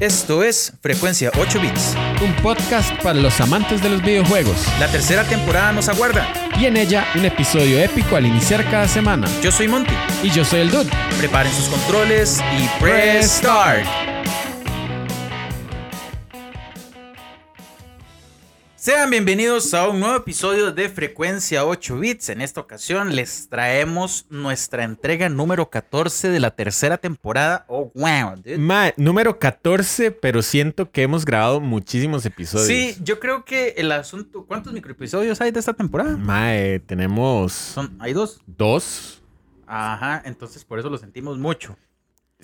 Esto es Frecuencia 8 Bits. Un podcast para los amantes de los videojuegos. La tercera temporada nos aguarda. Y en ella un episodio épico al iniciar cada semana. Yo soy Monty. Y yo soy el Dude. Preparen sus controles y press start. Sean bienvenidos a un nuevo episodio de Frecuencia 8 Bits. En esta ocasión les traemos nuestra entrega número 14 de la tercera temporada. Oh, wow, dude. Ma, número 14, pero siento que hemos grabado muchísimos episodios. Sí, yo creo que el asunto. ¿Cuántos microepisodios hay de esta temporada? Mae, tenemos Son, hay dos. dos. Ajá, entonces por eso lo sentimos mucho.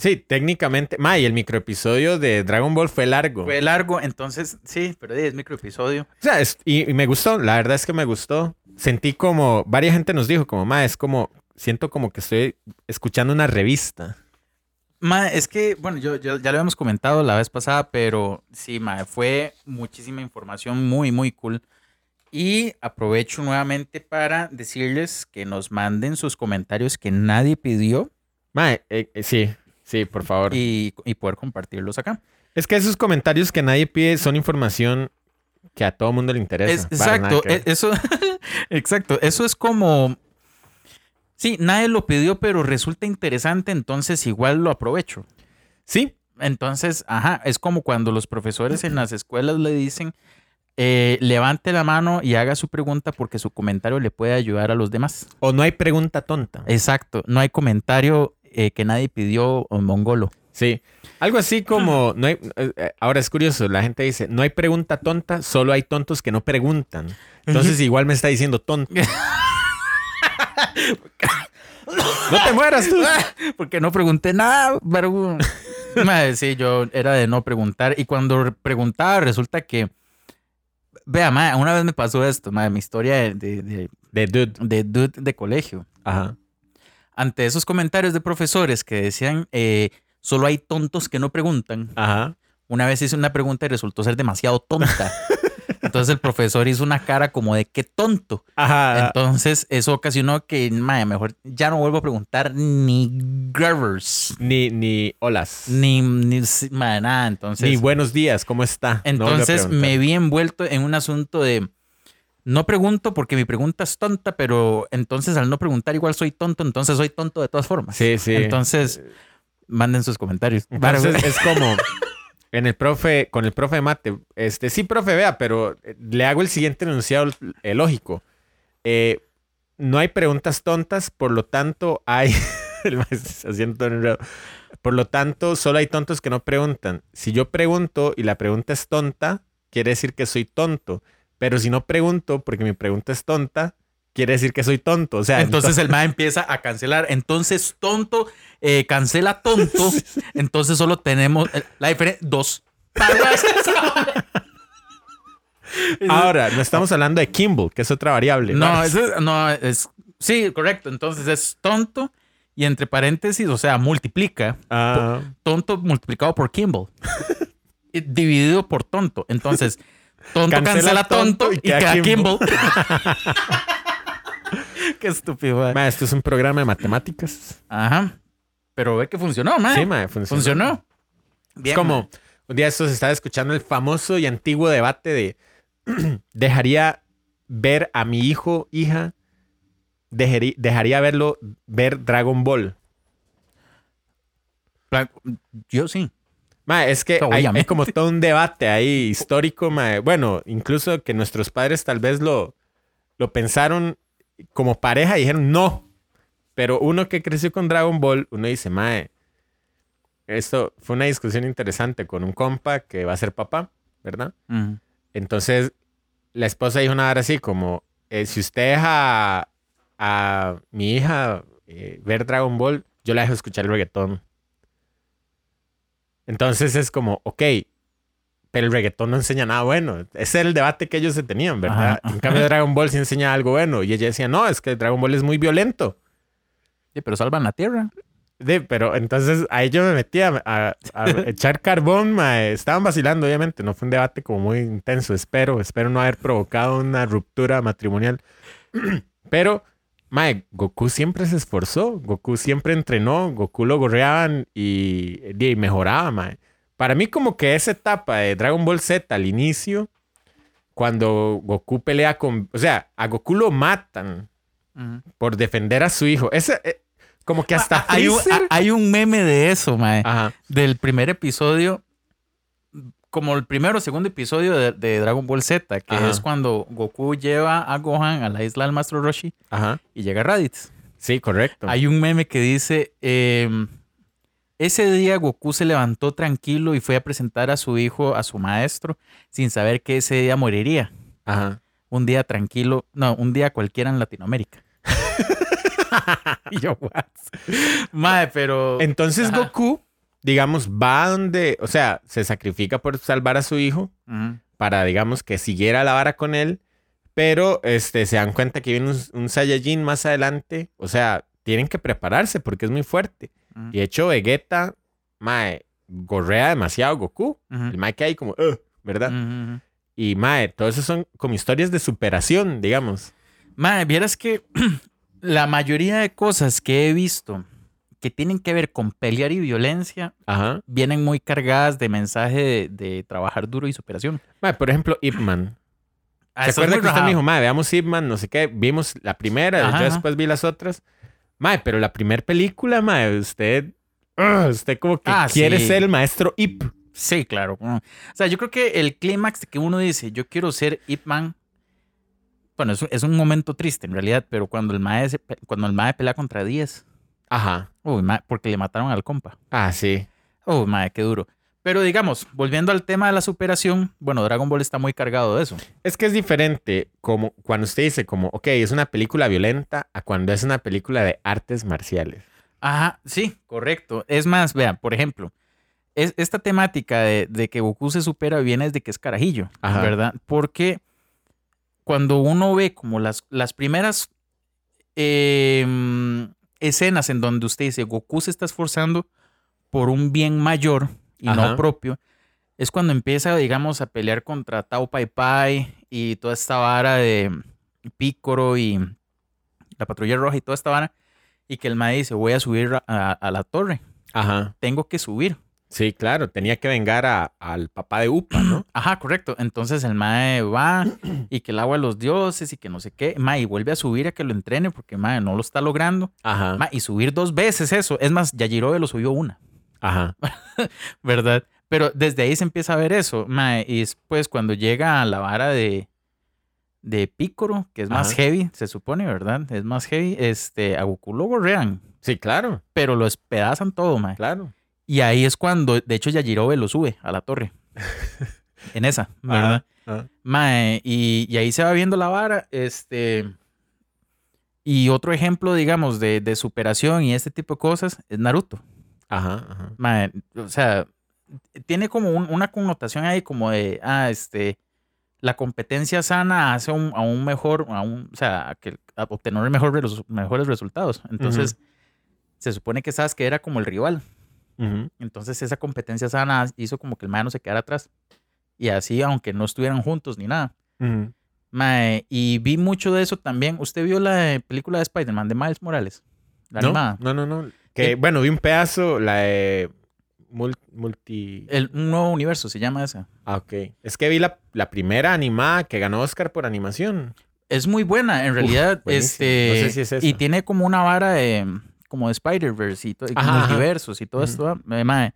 Sí, técnicamente. Ma, y el microepisodio de Dragon Ball fue largo. Fue largo, entonces sí, pero es microepisodio. O sea, es- y, y me gustó, la verdad es que me gustó. Sentí como, varias gente nos dijo, como, ma, es como, siento como que estoy escuchando una revista. Ma, es que, bueno, yo, yo- ya lo habíamos comentado la vez pasada, pero sí, ma, fue muchísima información muy, muy cool. Y aprovecho nuevamente para decirles que nos manden sus comentarios que nadie pidió Ma, eh, eh, sí, sí, por favor. y, y poder compartirlos acá. Es que esos comentarios que nadie pide son información que a todo mundo le interesa. Es- exacto, que e- eso, exacto, eso es como, sí, nadie lo pidió, pero resulta interesante, entonces igual lo aprovecho. Sí, Entonces, ajá, es como cuando los profesores en las escuelas le dicen, eh, levante la mano y haga su pregunta porque su comentario le puede ayudar a los demás. o no hay pregunta tonta. Exacto, no hay comentario eh, que nadie pidió mongolo. Sí. Algo así como, no hay, eh, eh, ahora es curioso, la gente dice, no hay pregunta tonta, solo hay tontos que no preguntan. Entonces igual me está diciendo tonto. no te mueras tú. Porque no pregunté nada, pero... Madre, sí, yo era de no preguntar. Y cuando preguntaba, resulta que... Vea, madre, una vez me pasó esto, madre, mi historia de, de, de, De dude. de dude de colegio. Ajá. Ante esos comentarios de profesores que decían, eh, solo hay tontos que no preguntan. Ajá. Una vez hice una pregunta y resultó ser demasiado tonta. Entonces el profesor hizo una cara como de qué tonto. Ajá. Entonces, eso ocasionó que, madre, mejor ya no vuelvo a preguntar ni gravers. ni, ni olas. Ni, ni madre, nada. Entonces, Ni buenos días, ¿cómo está? Entonces me vi envuelto en un asunto de no pregunto porque mi pregunta es tonta, pero entonces al no preguntar igual soy tonto, entonces soy tonto de todas formas. Sí, sí. Entonces, manden sus comentarios. Entonces es como en el profe, con el profe de mate, este, sí, profe, vea, pero eh, le hago el siguiente enunciado eh, lógico. Eh, no hay preguntas tontas, por lo tanto hay. Por lo tanto, solo hay tontos que no preguntan. Si yo pregunto y la pregunta es tonta, quiere decir que soy tonto. Pero si no pregunto porque mi pregunta es tonta, quiere decir que soy tonto. O sea, Entonces el MAE empieza a cancelar. Entonces, tonto, eh, cancela tonto. Entonces solo tenemos eh, la diferencia. Dos. palabras. ahora no estamos hablando de Kimball, que es otra variable. No, eso es- no, es. Sí, correcto. Entonces es tonto y entre paréntesis, o sea, multiplica. Ah. Tonto multiplicado por Kimball. Dividido por tonto. Entonces, tonto Cancela cancela, tonto tonto, y y queda queda Kimball. Kimball. Qué estúpido. Ma, esto es un programa de matemáticas. Ajá. Pero ve que funcionó, man. Sí, ma, funcionó. Funcionó. Es Bien, como un día esto se estaba escuchando el famoso y antiguo debate de dejaría ver a mi hijo, hija, dejaría, dejaría verlo ver Dragon Ball. Yo sí. Ma, es que hay, como todo un debate ahí histórico, ma. bueno, incluso que nuestros padres tal vez lo, lo pensaron como pareja y dijeron no. Pero uno que creció con Dragon Ball, uno dice, mae, esto fue una discusión interesante con un compa que va a ser papá, ¿verdad? Entonces, la esposa dijo una hora así como, eh, si usted deja a mi hija eh, ver Dragon Ball, yo la dejo escuchar el reggaetón. Entonces es como, ok, pero el reggaetón no enseña nada bueno. Ese era el debate que ellos se tenían, ¿verdad? Ajá, En cambio, Dragon Ball sí enseña algo bueno. Y ella decía, no, es que Dragon Ball es muy violento. Sí, pero salvan la tierra. Sí, pero entonces ahí yo me metía a, a echar carbón. Estaban vacilando, obviamente. No fue un debate como muy intenso. Espero, espero no haber provocado una ruptura matrimonial. Pero, mae, Goku siempre se esforzó. Goku siempre entrenó. Goku lo gorreaban y, y mejoraba, mae. Para mí como que esa etapa de Dragon Ball Z al inicio, cuando Goku pelea con... O sea, a Goku lo matan por defender a su hijo. Ese, eh, como que hasta Ah, hay, un, hay un meme de eso, mae. Ajá, Del primer episodio, como el primero o segundo episodio de, de Dragon Ball Z, que Ajá. es cuando Goku lleva a Gohan a la isla del Maestro Roshi ajá. y llega Raditz. Sí, correcto. Hay un meme que dice, em, ese día Goku se levantó tranquilo y fue a presentar a su hijo a su maestro sin saber que ese día moriría. Ajá. Un día tranquilo, no, un día cualquiera en Latinoamérica. Y yo, what? Mae, pero... Entonces Ajá. Goku, digamos, va donde, o sea, se sacrifica por salvar a su hijo para, digamos, que siguiera la vara con él, pero este, se dan cuenta que viene un, un Saiyajin más adelante, o sea, tienen que prepararse porque es muy fuerte. Y de hecho, Vegeta, mae, gorrea demasiado Goku. El mae que hay como, ¿verdad? Y mae, todo eso son como historias de superación, digamos. Mae, vieras que la mayoría de cosas que he visto que tienen que ver con pelear y violencia Ajá. vienen muy cargadas de mensaje de, de trabajar duro y superación. Mae, por ejemplo, Ip Man. Ah, ¿Se acuerda que usted me dijo, mae, veamos Ip Man, no sé qué? Vimos la primera, Ajá, yo después vi las otras. Mae, pero la primera película, mae, usted. ugh, usted como que Ah, quiere sí. ser el maestro Ip. Sí, claro. Mm. O sea, yo creo que el clímax de que uno dice, yo quiero ser Ip Man, bueno, es, un- es un momento triste en realidad, pero cuando el mae, se cuando el mae pelea contra 10, Ajá. uy, mae, porque le mataron al compa. Ah, sí. Oh, mae, qué duro. Pero digamos, volviendo al tema de la superación, bueno, Dragon Ball está muy cargado de eso. Es que es diferente como cuando usted dice como, ok, es una película violenta a cuando es una película de artes marciales. Ajá, sí, correcto. Es más, vean, por ejemplo, es, esta temática de, de que Goku se supera viene desde que es carajillo, Ajá. ¿verdad? Porque cuando uno ve como las, las primeras em, escenas en donde usted dice Goku se está esforzando por un bien mayor y Ajá. no propio, es cuando empieza, digamos, a pelear contra Tao Pai Pai y toda esta vara de Pícoro y la patrulla roja y toda esta vara, y que el mae dice, voy a subir a, a- a la torre, Ajá. tengo que subir. Sí, claro, tenía que vengar a- al papá de Upa, ¿no? Ajá, correcto. Entonces el mae va y que el agua de los dioses y que no sé qué, mae, y vuelve a subir a que lo entrene porque mae no lo está logrando. Ajá. Mae, y subir dos veces eso. Es más, Yajirobe lo subió una. Ajá. ¿verdad? Pero desde ahí se empieza a ver eso, mae, y después cuando llega a la vara de, de Pícoro, que es más Ajá. heavy, se supone, ¿verdad? Es más heavy, este, a Goku lo gorrean, Sí, claro, pero lo despedazan todo, mae. claro. Y ahí es cuando, de hecho, Yajirobe lo sube a la torre. en esa, ¿verdad? Ajá. Mae, y, y ahí se va viendo la vara, este... Y otro ejemplo, digamos, de, de superación y este tipo de cosas es Naruto. Ajá, ajá. Mae, o sea, tiene como un- una connotación ahí como de, ah, este, la competencia sana hace un- a un mejor, a un, o sea, a que, a obtener mejor, res- mejores resultados. Entonces, se supone que Sasuke era como el rival. Entonces, esa competencia sana hizo como que el mae no se quedara atrás. Y así, aunque no estuvieran juntos ni nada. Ujú. Mae, y vi mucho de eso también. ¿Usted vio la eh, película de Spider-Man de Miles Morales? La no, animada. no, no, no. Que, Eh, bueno, vi un pedazo, la de mul- multi... El, un nuevo universo se llama esa. Ah, ok. Es que vi la, la primera animada que ganó Oscar por animación. Es muy buena, en realidad. buenísimo. este, No sé si es esa. Y tiene como una vara de, como de Spider-Verse y, y Ajá, y todo esto. eh, mae.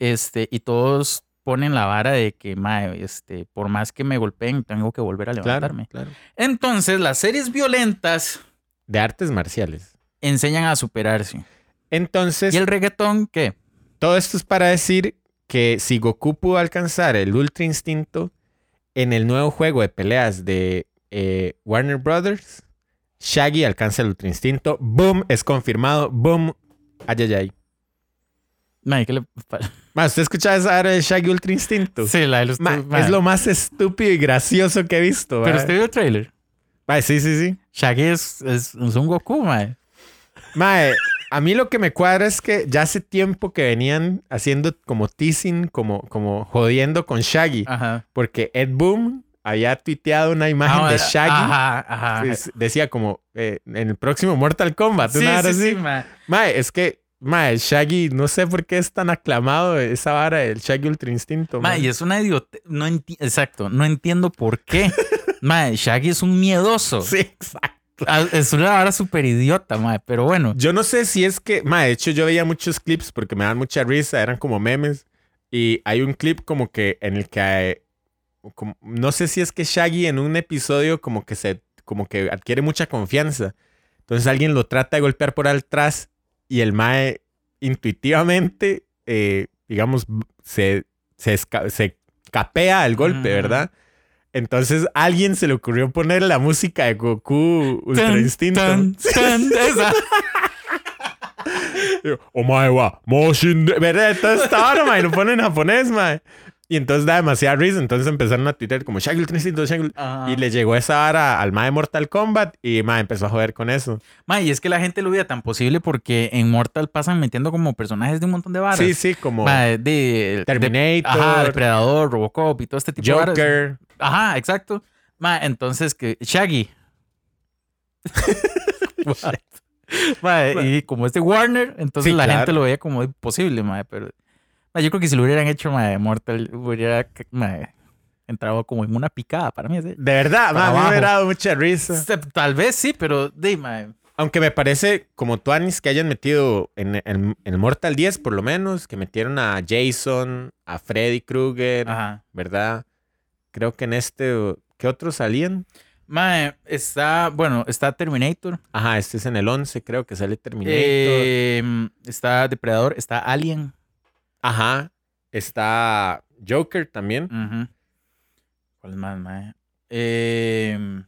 Este, y todos ponen la vara de que, mae, este, por más que me golpeen, tengo que volver a Claro, levantarme. claro. Entonces, las series violentas De artes marciales. enseñan a superarse. Entonces, ¿Y el reggaetón qué? todo esto es para decir que si Goku pudo alcanzar el Ultra Instinto en el nuevo juego de peleas de eh, Warner Brothers, Shaggy alcanza el Ultra Instinto. Boom, es confirmado. Boom, ay, ay, ay. Mae, ¿qué le Ma, ¿usted escuchaba esa área de Shaggy Ultra Instinto? Sí, la de los Ma, es lo más estúpido y gracioso que he visto. Pero usted vio el trailer. Ma, sí, sí, sí. Shaggy es, es, es un Goku, mae. Mae, a mí lo que me cuadra es que ya hace tiempo que venían haciendo como teasing, como, como jodiendo con Shaggy. Ajá. Porque Ed Boom había tuiteado una imagen Ah, de Shaggy. Ajá, ajá. decía como eh, en el próximo Mortal Kombat. Sí, una sí, así. sí, mae. Mae, es que mae, Shaggy, no sé por qué es tan aclamado esa vara del Shaggy Ultra Instinto. Ma, mae. y es una idiota. No Exacto, no entiendo por qué. Ma, Shaggy es un miedoso. Sí, exacto. Ah, Es una vara súper idiota, ma, pero bueno. Yo no sé si es que, mae, de hecho yo veía muchos clips porque me dan mucha risa, eran como memes. Y hay un clip como que en el que como- no sé si es que Shaggy en un episodio como que se como que adquiere mucha confianza. Entonces alguien lo trata de golpear por atrás y el mae intuitivamente, eh, digamos, se, se, se capea el golpe. ¿verdad? Entonces a alguien se le ocurrió poner la música de Goku Ultra Tan, Instinto. tan, tan, esa. Oh my wa, Moshin, ¿verdad? Entonces está ahora, mae, lo ponen en japonés, mae. Y entonces da demasiada risa. Entonces empezaron a Twitter como Shaggy Ultra Instinto, Shaggy Ajá. Y le llegó esa vara al mae de Mortal Kombat y mae empezó a joder con eso. Ma, y es que la gente lo veía tan posible porque en Mortal pasan metiendo como personajes de un montón de varas. Sí, sí, como Ma, de, de- Terminator, ajá, Depredador, Robocop y todo este tipo de varas. Joker. Ajá, exacto. Ma, entonces que Shaggy. Ma, y como es de Warner, entonces Sí, la claro. gente lo veía como imposible, ma, pero yo creo que si lo hubieran hecho ma, de Mortal, hubiera ma, entrado como en una picada para mí. ¿sí? De verdad, Para mí me hubiera dado mucha risa. Tal vez sí, pero de, ma, Aunque me parece como Tuanis que hayan metido en, en- en el Mortal 10 por lo menos, que metieron a Jason, a Freddy Krueger, ajá. ¿verdad? Creo que en este, ¿qué otros salían? Está, bueno, está Terminator, Ajá, este es en el 11, creo que sale Terminator. eh, está Depredador, está Alien. Ajá, está Joker también. ujú. ¿Cuál es más, ma? Eh,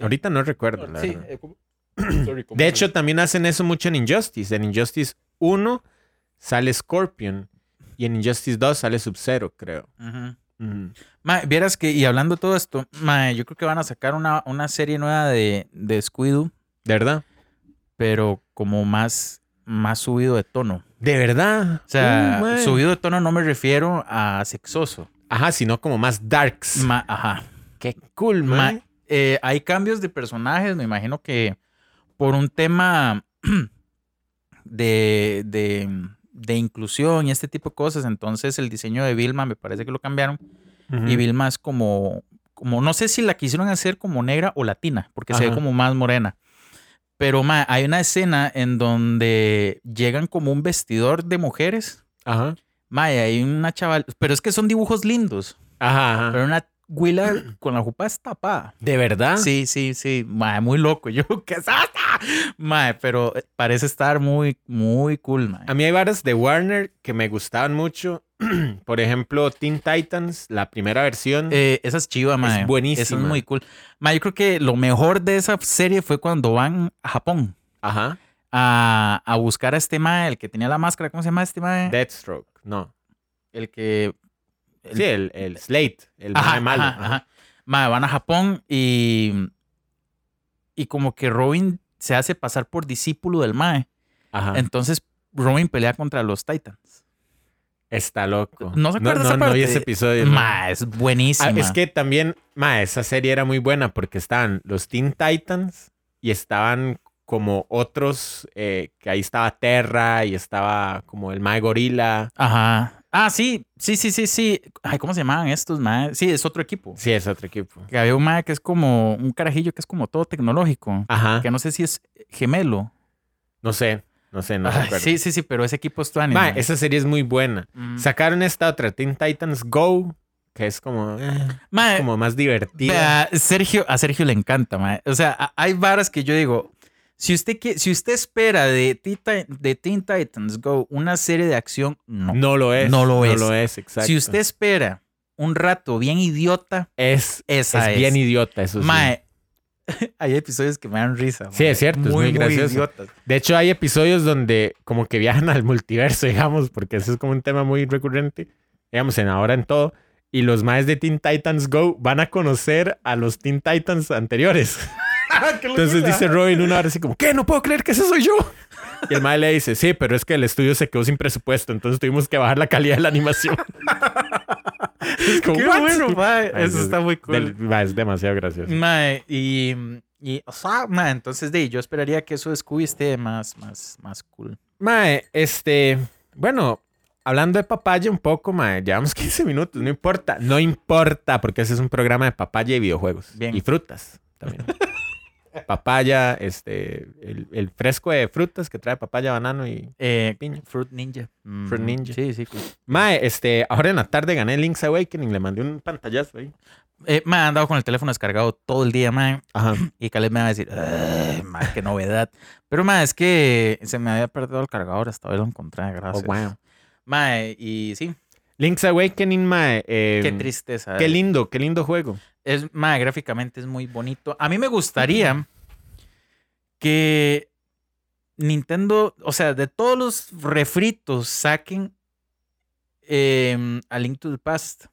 Ahorita no recuerdo, la sí, verdad. eh, ¿cómo? Sorry, ¿cómo De hecho, también hacen eso mucho en Injustice. En Injustice 1 sale Scorpion y en Injustice 2 sale Sub-Zero, creo. Ujú. Ma, vieras que, y hablando de todo esto, ma, yo creo que van a sacar una, una serie nueva de, de Scooby-Doo, ¿De verdad? pero como más, más subido de tono. ¿De verdad? O sea, Uh, subido de tono no me refiero a sexoso. Ajá, sino como más darks. Ma- ajá. Qué cool, Ma- man. eh, hay cambios de personajes, me imagino que por un tema de, de, de inclusión y este tipo de cosas, entonces el diseño de Vilma me parece que lo cambiaron. Y Vilma es como, como, no sé si la quisieron hacer como negra o latina, porque se ve como más morena. Pero ma, hay una escena en donde llegan como un vestidor de mujeres. Ajá. Ma, hay una chaval, pero es que son dibujos lindos. Ajá, ajá. Pero una huila con la jupa tapada. ¿De verdad? Sí, sí, sí. Ma, muy loco. Yo, ¿qué es esto? Ma, pero parece estar muy, muy cool, ma. A mí hay varas de Warner que me gustaban mucho. Por ejemplo, Teen Titans, la primera versión. Eh, esa es chiva, ma. Esa buenísima. es muy cool. Ma, yo creo que lo mejor de esa serie fue cuando van a Japón Ajá. a, a buscar a este ma, el que tenía la máscara. ¿Cómo se llama este ma? Deathstroke. No. El que... el- Sí, el, el Slate. El Ajá, mae malo. ajá, ajá. ajá. Ma, van a Japón y... Y como que Robin se hace pasar por discípulo del Mae. Ajá. Entonces Robin pelea contra los Titans. Está loco. ¿No se acuerda no, esa no, no ese episodio. Ma, es buenísima. Ah, es que también, ma, esa serie era muy buena porque estaban los Teen Titans y estaban como otros, eh, que ahí estaba Terra y estaba como el Mae Gorila. Ajá. Ah, sí, sí, sí, sí, sí. Ay, ¿cómo se llamaban estos, mae? Sí, es otro equipo. Sí, es otro equipo. Que había un mae que es como un carajillo que es como todo tecnológico. Ajá. Que no sé si es gemelo. No sé, no sé, no Ay, recuerdo. sí, sí, sí, pero ese equipo es tu anime. Ma, esa serie es muy buena. Mm. Sacaron esta otra, Teen Titans Go, que es como, eh, Mae, como más divertida. Sergio, a Sergio le encanta, mae. O sea, a- hay varas que yo digo, si usted, quiere, si usted espera de, Tita- de Teen Titans Go una serie de acción, no. No lo es. No lo es. No lo es, exacto. Si usted espera un rato bien idiota, es, esa es es. bien idiota, eso sí. Hay episodios que me dan risa. Sí, es cierto, es muy gracioso. idiotas. De hecho, hay episodios donde como que viajan al multiverso, digamos, porque eso es como un tema muy recurrente, digamos, en ahora en todo. Y los maes de Teen Titans Go van a conocer a los Teen Titans anteriores. Entonces dice Robin una hora así como, ¿qué? No puedo creer que ese soy yo. Y el mae le dice, sí, pero es que el estudio se quedó sin presupuesto, entonces tuvimos que bajar la calidad de la animación. Es como, Qué bueno, mae. Eso es- está muy del- cool. mae, es demasiado gracioso. Mae, y, y, o sea, mae, entonces de, yo esperaría que eso de Scooby esté más, más, más cool. Mae, este, bueno, hablando de papaya un poco, mae, llevamos 15 minutos, no importa, no importa, porque ese es un programa de papaya y videojuegos. Bien. Y frutas también. Papaya, este, el, el fresco de frutas que trae papaya, banano y Eh, piña. Fruit Ninja. Mm, Fruit Ninja. Sí, sí. cool. Mae, este, ahora en la tarde gané Link's Awakening, le mandé un pantallazo ahí. Eh, me han andado con el teléfono descargado todo el día, man. Ajá. Y Caleb me va a decir, "Ay, ma, qué novedad. Pero, ma, es que se me había perdido el cargador. Hasta hoy lo encontré, gracias. Oh, wow. Ma, y sí, Link's Awakening, mae. eh, qué tristeza. Qué lindo, qué lindo juego. Es, ma, gráficamente es muy bonito. A mí me gustaría que Nintendo, o sea, de todos los refritos saquen em, a Link to the Past.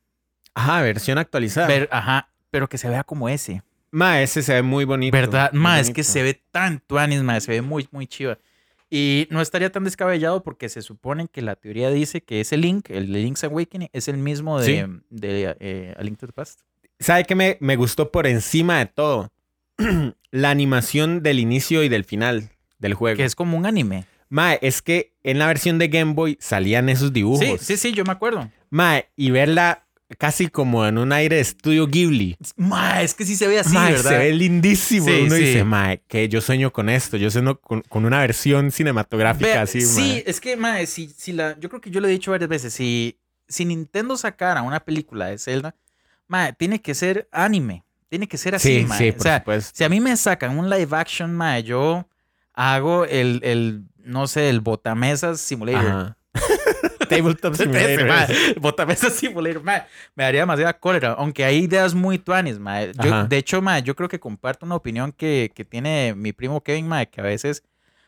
Ajá, versión actualizada. Ajá, pero que se vea como ese. Ma, ese se ve muy bonito. ¿Verdad? muy Ma, es que se ve tan tuanis, ma, se ve muy, muy chiva. Y no estaría tan descabellado porque se supone que la teoría dice que ese Link, el de Link's Awakening, es el mismo de, Sí. de eh, A Link to the Past. ¿Sabe qué me, me gustó por encima de todo? la animación del inicio y del final del juego. Que es como un anime. Ma, es que en la versión de Game Boy salían esos dibujos. Sí, sí, sí, yo me acuerdo. Ma, y verla casi como en un aire de estudio Ghibli. Ma, es que sí se ve así, Ma, ¿verdad? se ve lindísimo. Sí, Uno sí. dice, ma, que yo sueño con esto. Yo sueño con, con una versión cinematográfica Vea, así, sí, es que, ma, si, si la, yo creo que yo lo he dicho varias veces, si, si Nintendo sacara una película de Zelda, ma, tiene que ser anime, tiene que ser así, Sí, ma. sí, o por sea, supuesto. si a mí me sacan un live action, ma, yo hago el, el no sé, el botamesas simulator. Ajá. Tabletop Ese, Simulator. el botamesas simulator, ma, me daría demasiada cólera, aunque hay ideas muy tuanis, ma. Yo, de hecho, ma, yo creo que comparto una opinión que, que tiene mi primo Kevin, ma, que a veces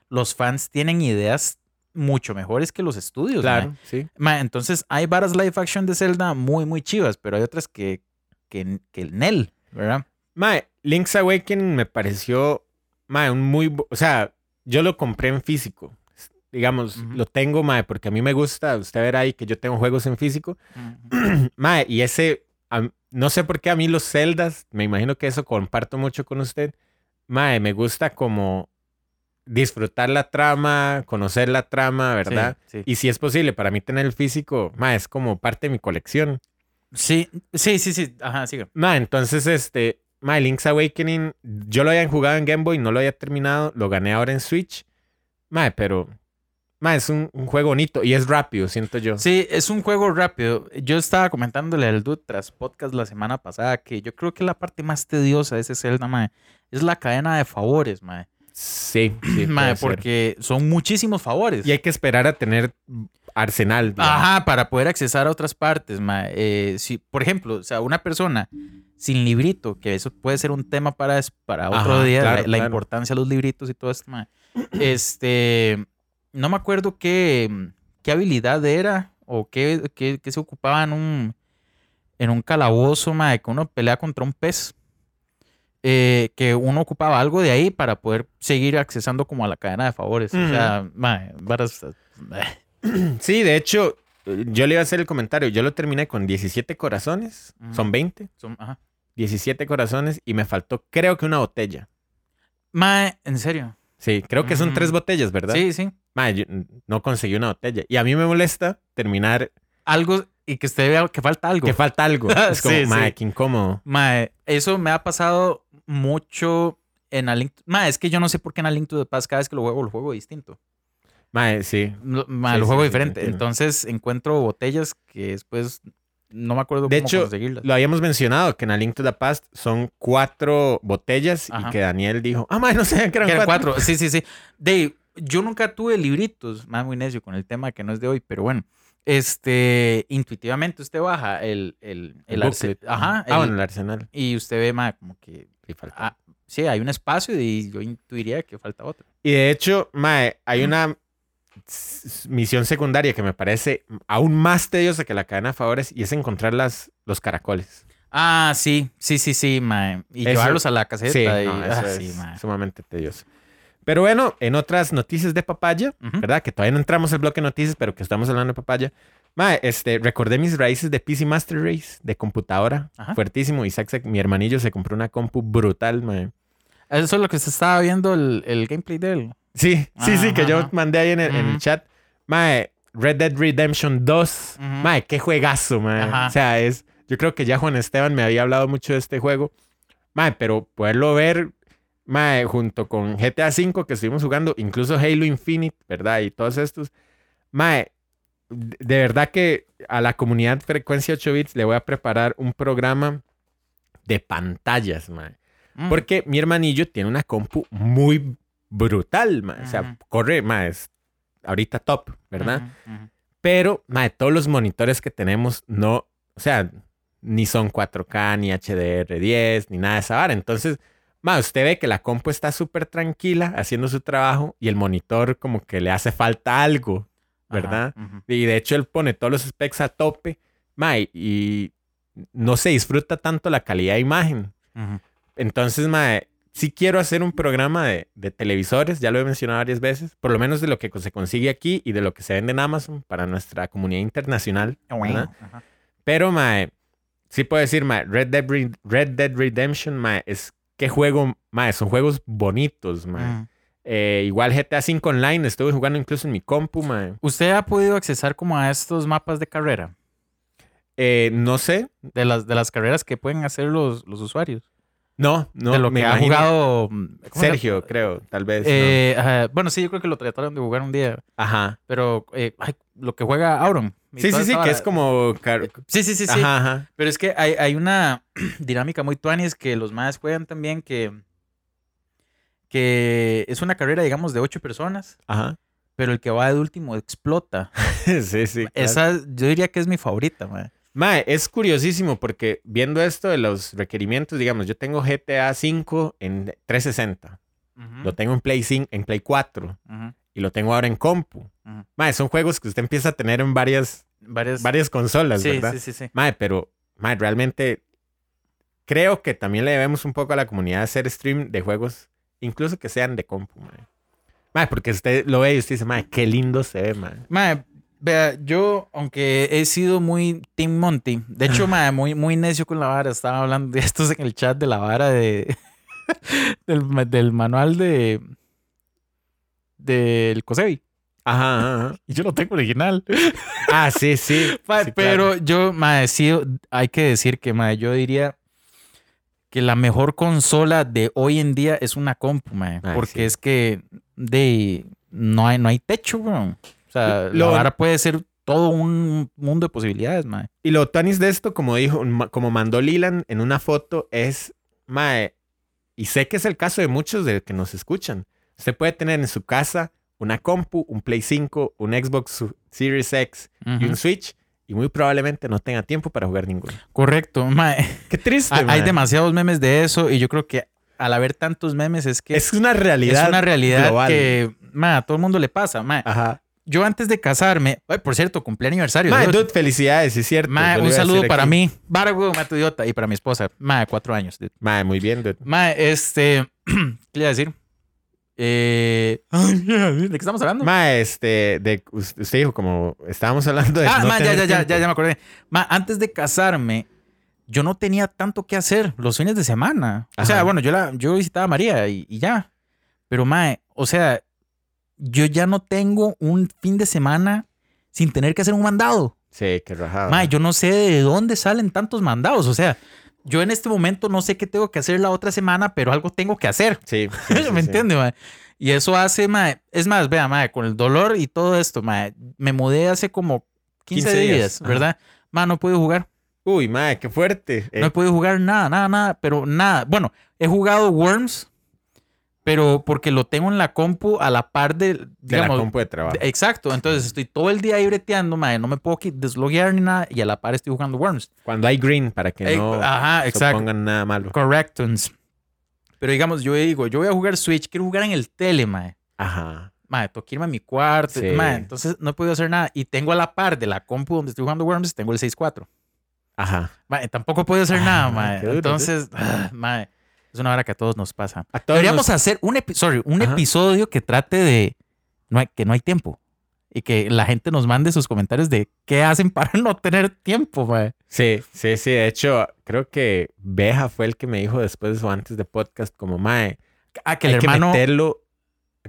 los fans tienen ideas mucho mejores que los estudios, ma. Claro, sí. Ma, entonces hay varas live action de Zelda muy, muy chivas, pero hay otras que, que, que el Nel, ¿verdad? Mae, Link's Awakening me pareció, mae, un muy, o sea, yo lo compré en físico. Digamos, Ujú. lo tengo, mae, porque a mí me gusta, usted verá ahí que yo tengo juegos en físico. mae, y ese, am- no sé por qué a mí los Zeldas, me imagino que eso comparto mucho con usted. Mae, me gusta como disfrutar la trama, conocer la trama, ¿verdad? Sí, sí. Y si es posible, para mí tener el físico, mae, es como parte de mi colección. Sí, sí, sí, sí, ajá, sigue. Ma, entonces, este, ma, Link's Awakening, yo lo había jugado en Game Boy, no lo había terminado, lo gané ahora en Switch. Ma, pero, ma, es un, un juego bonito y es rápido, siento yo. Sí, es un juego rápido. Yo estaba comentándole al dude tras podcast la semana pasada que yo creo que la parte más tediosa de ese Zelda, mae, es la cadena de favores, mae. Sí, sí, ser. porque son muchísimos favores. Y hay que esperar a tener arsenal. digamos. Ajá, para poder accesar a otras partes, mae. Eh, si, por ejemplo, o sea, una persona sin librito, que eso puede ser un tema para, para otro Ajá, día, la- claro, la, claro. importancia de los libritos y todo esto, mae. Este, no me acuerdo qué, qué habilidad era o qué, qué- qué se ocupaba en un, en un calabozo, mae, que uno pelea contra un pez. eh, que uno ocupaba algo de ahí para poder seguir accesando como a la cadena de favores. O sea, mae, varas, eh, Sí, de hecho, yo le iba a hacer el comentario. Yo lo terminé con 17 corazones, son 20, son- ajá. 17 corazones y me faltó, creo que una botella. Mae, en serio. Sí, creo que son Mm. tres botellas, ¿verdad? Sí, sí. Ma, yo no conseguí una botella. Y a mí me molesta terminar Algo y que usted vea que falta algo. que falta algo. Es como, Sí, ma, sí. qué incómodo. Mae, eso me ha pasado mucho en A Link. Mae, es que yo no sé por qué en A Link to the Past cada vez que lo juego, lo juego distinto. Ma, sí. Lo, mae, Sí, lo juego diferente. Entonces encuentro botellas que después no me acuerdo De cómo hecho, conseguirlas. Lo habíamos mencionado que en A Link to the Past son cuatro botellas Ajá. y que Daniel dijo, ah, ma, no sé, que eran, Que eran cuatro. cuatro. Sí, sí, sí. De, yo nunca tuve libritos, más muy necio con el tema que no es de hoy, pero bueno. Este, intuitivamente usted baja el, el, el, El arce- booklet. Ajá. Ah, bueno, el arsenal. y usted ve, ma, como que. Ah, sí, hay un espacio y yo intuiría que falta otro. Y de hecho, mae, hay una misión secundaria que me parece aún más tediosa que la cadena de favores y es encontrar las, los caracoles. Ah, sí, sí, sí, sí, mae. Y Eso- llevarlos a la caseta. Sí, y, no, eso ah, es sí, mae. sumamente tedioso. Pero bueno, en otras noticias de papaya. ¿verdad? Que todavía no entramos al bloque de noticias, pero que estamos hablando de papaya. Mae, este, recordé mis raíces de PC Master Race, de computadora, Ajá. fuertísimo. Isaac, se- mi hermanillo, se compró una compu brutal, mae. Eso es lo que se estaba viendo el, el gameplay de él. Sí, sí, sí, que yo ajá. mandé ahí en el, en el Ujú. chat. Mae, Red Dead Redemption 2. Ujú. Mae, qué juegazo. Ajá. O sea, es. Yo creo que ya Juan Esteban me había hablado mucho de este juego. Mae, pero poderlo ver, mae, junto con GTA V que estuvimos jugando, incluso Halo Infinite, ¿verdad? Y todos estos. Mae, de verdad que a la comunidad Frecuencia 8 Bits le voy a preparar un programa de pantallas, mae. Mm. Porque mi hermanillo tiene una compu muy brutal, ma. O sea, corre, ma, es ahorita top, ¿verdad? Pero, ma, todos los monitores que tenemos no, o sea, ni son 4K, ni HDR10, ni nada de esa vara. Entonces, ma, usted ve que la compu está súper tranquila haciendo su trabajo y el monitor como que le hace falta algo, ¿verdad? Ajá. Y de hecho él pone todos los specs a tope, ma, y- y no se disfruta tanto la calidad de imagen. Entonces, mae, sí quiero hacer un programa de, de televisores, ya lo he mencionado varias veces, por lo menos de lo que se consigue aquí y de lo que se vende en Amazon para nuestra comunidad internacional. ¿verdad? Ajá. Pero, mae, sí puedo decir, mae, Red Dead, Red, Dead Redemption, mae, es qué juego, mae, son juegos bonitos, mae. Ujú. Eh, igual GTA V Online, estuve jugando incluso en mi compu, mae. ¿Usted ha podido accesar como a estos mapas de carrera? Eh, no sé, De las, de las carreras que pueden hacer los, los usuarios. No, no, de lo me que ha jugado mm, ¿cómo se Sergio, creo, tal vez. ¿no? Eh, ajá, bueno, sí, yo creo que lo trataron de jugar un día. Ajá. Pero eh, ay, lo que juega Auron. Sí, toda sí, sí, que es como... car- Sí, sí, sí, sí. Ajá, ajá. Pero es que hay, hay una dinámica muy tuanis que los más juegan también que, que es una carrera, digamos, de ocho personas, Ajá. pero el que va de último explota. sí, sí. claro. Esa yo diría que es mi favorita, mae. Mae, es curiosísimo porque viendo esto de los requerimientos, digamos, yo tengo GTA V en 360, Ujú, lo tengo en Play 5, en Play 4 ujú, y lo tengo ahora en compu. ujú. Mae, son juegos que usted empieza a tener en varias, Varias, varias consolas, sí, ¿verdad? sí, sí, sí. Mae, pero, mae, realmente creo que también le debemos un poco a la comunidad hacer stream de juegos, incluso que sean de compu, mae. Mae, porque usted lo ve y usted dice, mae, qué lindo se ve, mae. Mae, vea, yo, aunque he sido muy Team Monty, de hecho, mae, muy, muy necio con la vara, estaba hablando de estos en el chat de la vara de del, del manual de del Cosebi. Ajá, ajá, ajá. Y yo lo tengo original. Ah, sí, sí. Pero claro. yo, mae, sí, hay que decir que, mae, yo diría que la mejor consola de hoy en día es una compu. Ay, porque sí. es que de, no, hay, no hay techo, bro. O sea, Lo- la vara puede ser todo un mundo de posibilidades, mae. Y lo tanis de esto, como dijo, como mandó Lilan en una foto, es, mae, y sé que es el caso de muchos de que nos escuchan. Usted puede tener en su casa una compu, un Play 5, un Xbox Series X y Ujú. un Switch, y muy probablemente no tenga tiempo para jugar ninguno. Correcto, mae. Qué triste, Hay, hay mae. demasiados memes de eso y yo creo que al haber tantos memes es que Es una realidad. es una realidad global. que, mae, a todo el mundo le pasa, mae. Ajá. Yo antes de casarme, ay, por cierto, cumplí aniversario. Mae, dude. felicidades, es cierto. Le un saludo para aquí. mí. Huevo, mato idiota. Y para mi esposa. Mae, cuatro años. dude. Mae, muy bien, dude. Mae, este. ¿Qué le iba a decir? Eh, ¿De qué estamos hablando? Mae, este, de, us- usted dijo como, estábamos hablando de ah, no mae, ya, ya, ya, ya, ya me acordé. Mae, antes de casarme, yo no tenía tanto que hacer los fines de semana. O sea, bueno, yo, la, yo visitaba a María y, y ya. Pero, mae, o sea, yo ya no tengo un fin de semana sin tener que hacer un mandado. Sí, qué rajado. Mae, yo no sé de dónde salen tantos mandados. O sea, yo en este momento no sé qué tengo que hacer la otra semana, pero algo tengo que hacer. Sí, sí, ¿Me sí. entiende, mae? Y eso hace, mae. Es más, vea, mae, con el dolor y todo esto, mae. Me mudé hace como 15, 15 días. ¿verdad? Mae, no podido jugar. Uy, mae, qué fuerte. Eh, No he podido jugar nada, nada, nada, pero nada. Bueno, he jugado Worms, pero porque lo tengo en la compu a la par de, de la digamos, compu de trabajo. Exacto, entonces estoy todo el día ahí breteando, mae, no me puedo desloguear ni nada y a la par estoy jugando Worms. Cuando hay green, para que Eh, no ajá, se pongan nada malo. Correctons. Pero digamos, yo digo, yo voy a jugar Switch, quiero jugar en el tele, mae. Ajá. Mae, tengo que irme a mi cuarto. Sí. mae, entonces no he podido hacer nada. Y tengo a la par de la compu donde estoy jugando Worms, tengo el 6.4. Ajá. Mae, tampoco puedo hacer nada, Ah, duro, Entonces, ah, mae, es una hora que a todos nos pasa. A todos Deberíamos nos- hacer un, epi- sorry, un Ajá. episodio que trate de no hay, que no hay tiempo. Y que la gente nos mande sus comentarios de qué hacen para no tener tiempo, mae. Sí, sí, sí. De hecho, creo que Beja fue el que me dijo después o antes de podcast como, mae, Ah, que hay el que hermano. meterlo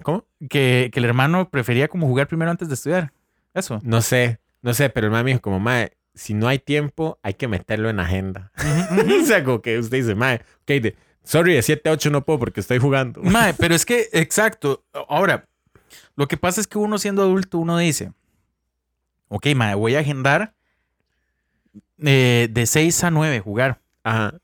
¿Cómo? Que, que el hermano prefería como jugar primero antes de estudiar. Eso. No sé, no sé, pero el mae me dijo como, mae, si no hay tiempo, hay que meterlo en agenda. o sea, como que usted dice, mae, ok, de, sorry, de 7 a 8 no puedo porque estoy jugando. Mae, pero es que, exacto. Ahora, lo que pasa es que uno siendo adulto, uno dice, ok, mae, voy a agendar eh, de 6 a 9 jugar. Ajá.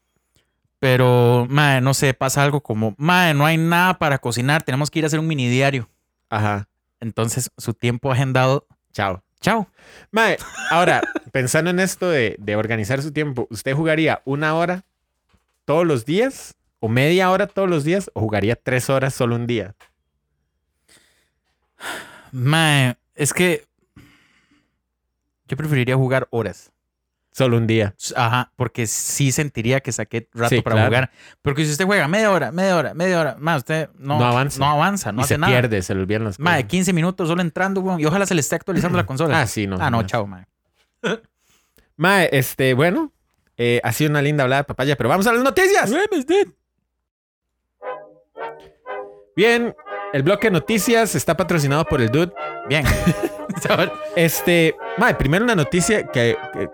Pero, mae, no sé, pasa algo como, mae, no hay nada para cocinar, tenemos que ir a hacer un mini diario. Ajá. Entonces, su tiempo agendado, Chao. chao. Mae, ahora, pensando en esto de, de organizar su tiempo, ¿usted jugaría una hora todos los días? ¿O media hora todos los días? ¿O jugaría tres horas solo un día? Mae, es que yo preferiría jugar horas. Solo un día. Ajá, porque sí sentiría que saqué rato Sí, para claro. jugar. Porque si usted juega media hora, media hora, media hora, más usted no, No avanza. No avanza, no y hace se nada. pierde, se le olvidan las Mae, cosas. 15 minutos solo entrando, weón, y ojalá se le esté actualizando la consola. Ah, sí, no. ah, no, jamás. chao, mae. Mae, este, bueno, eh, ha sido una linda hablada de papaya, pero vamos a las noticias. Bien, el bloque de noticias está patrocinado por el Dude. Bien. Este, mae, primero una noticia que, que-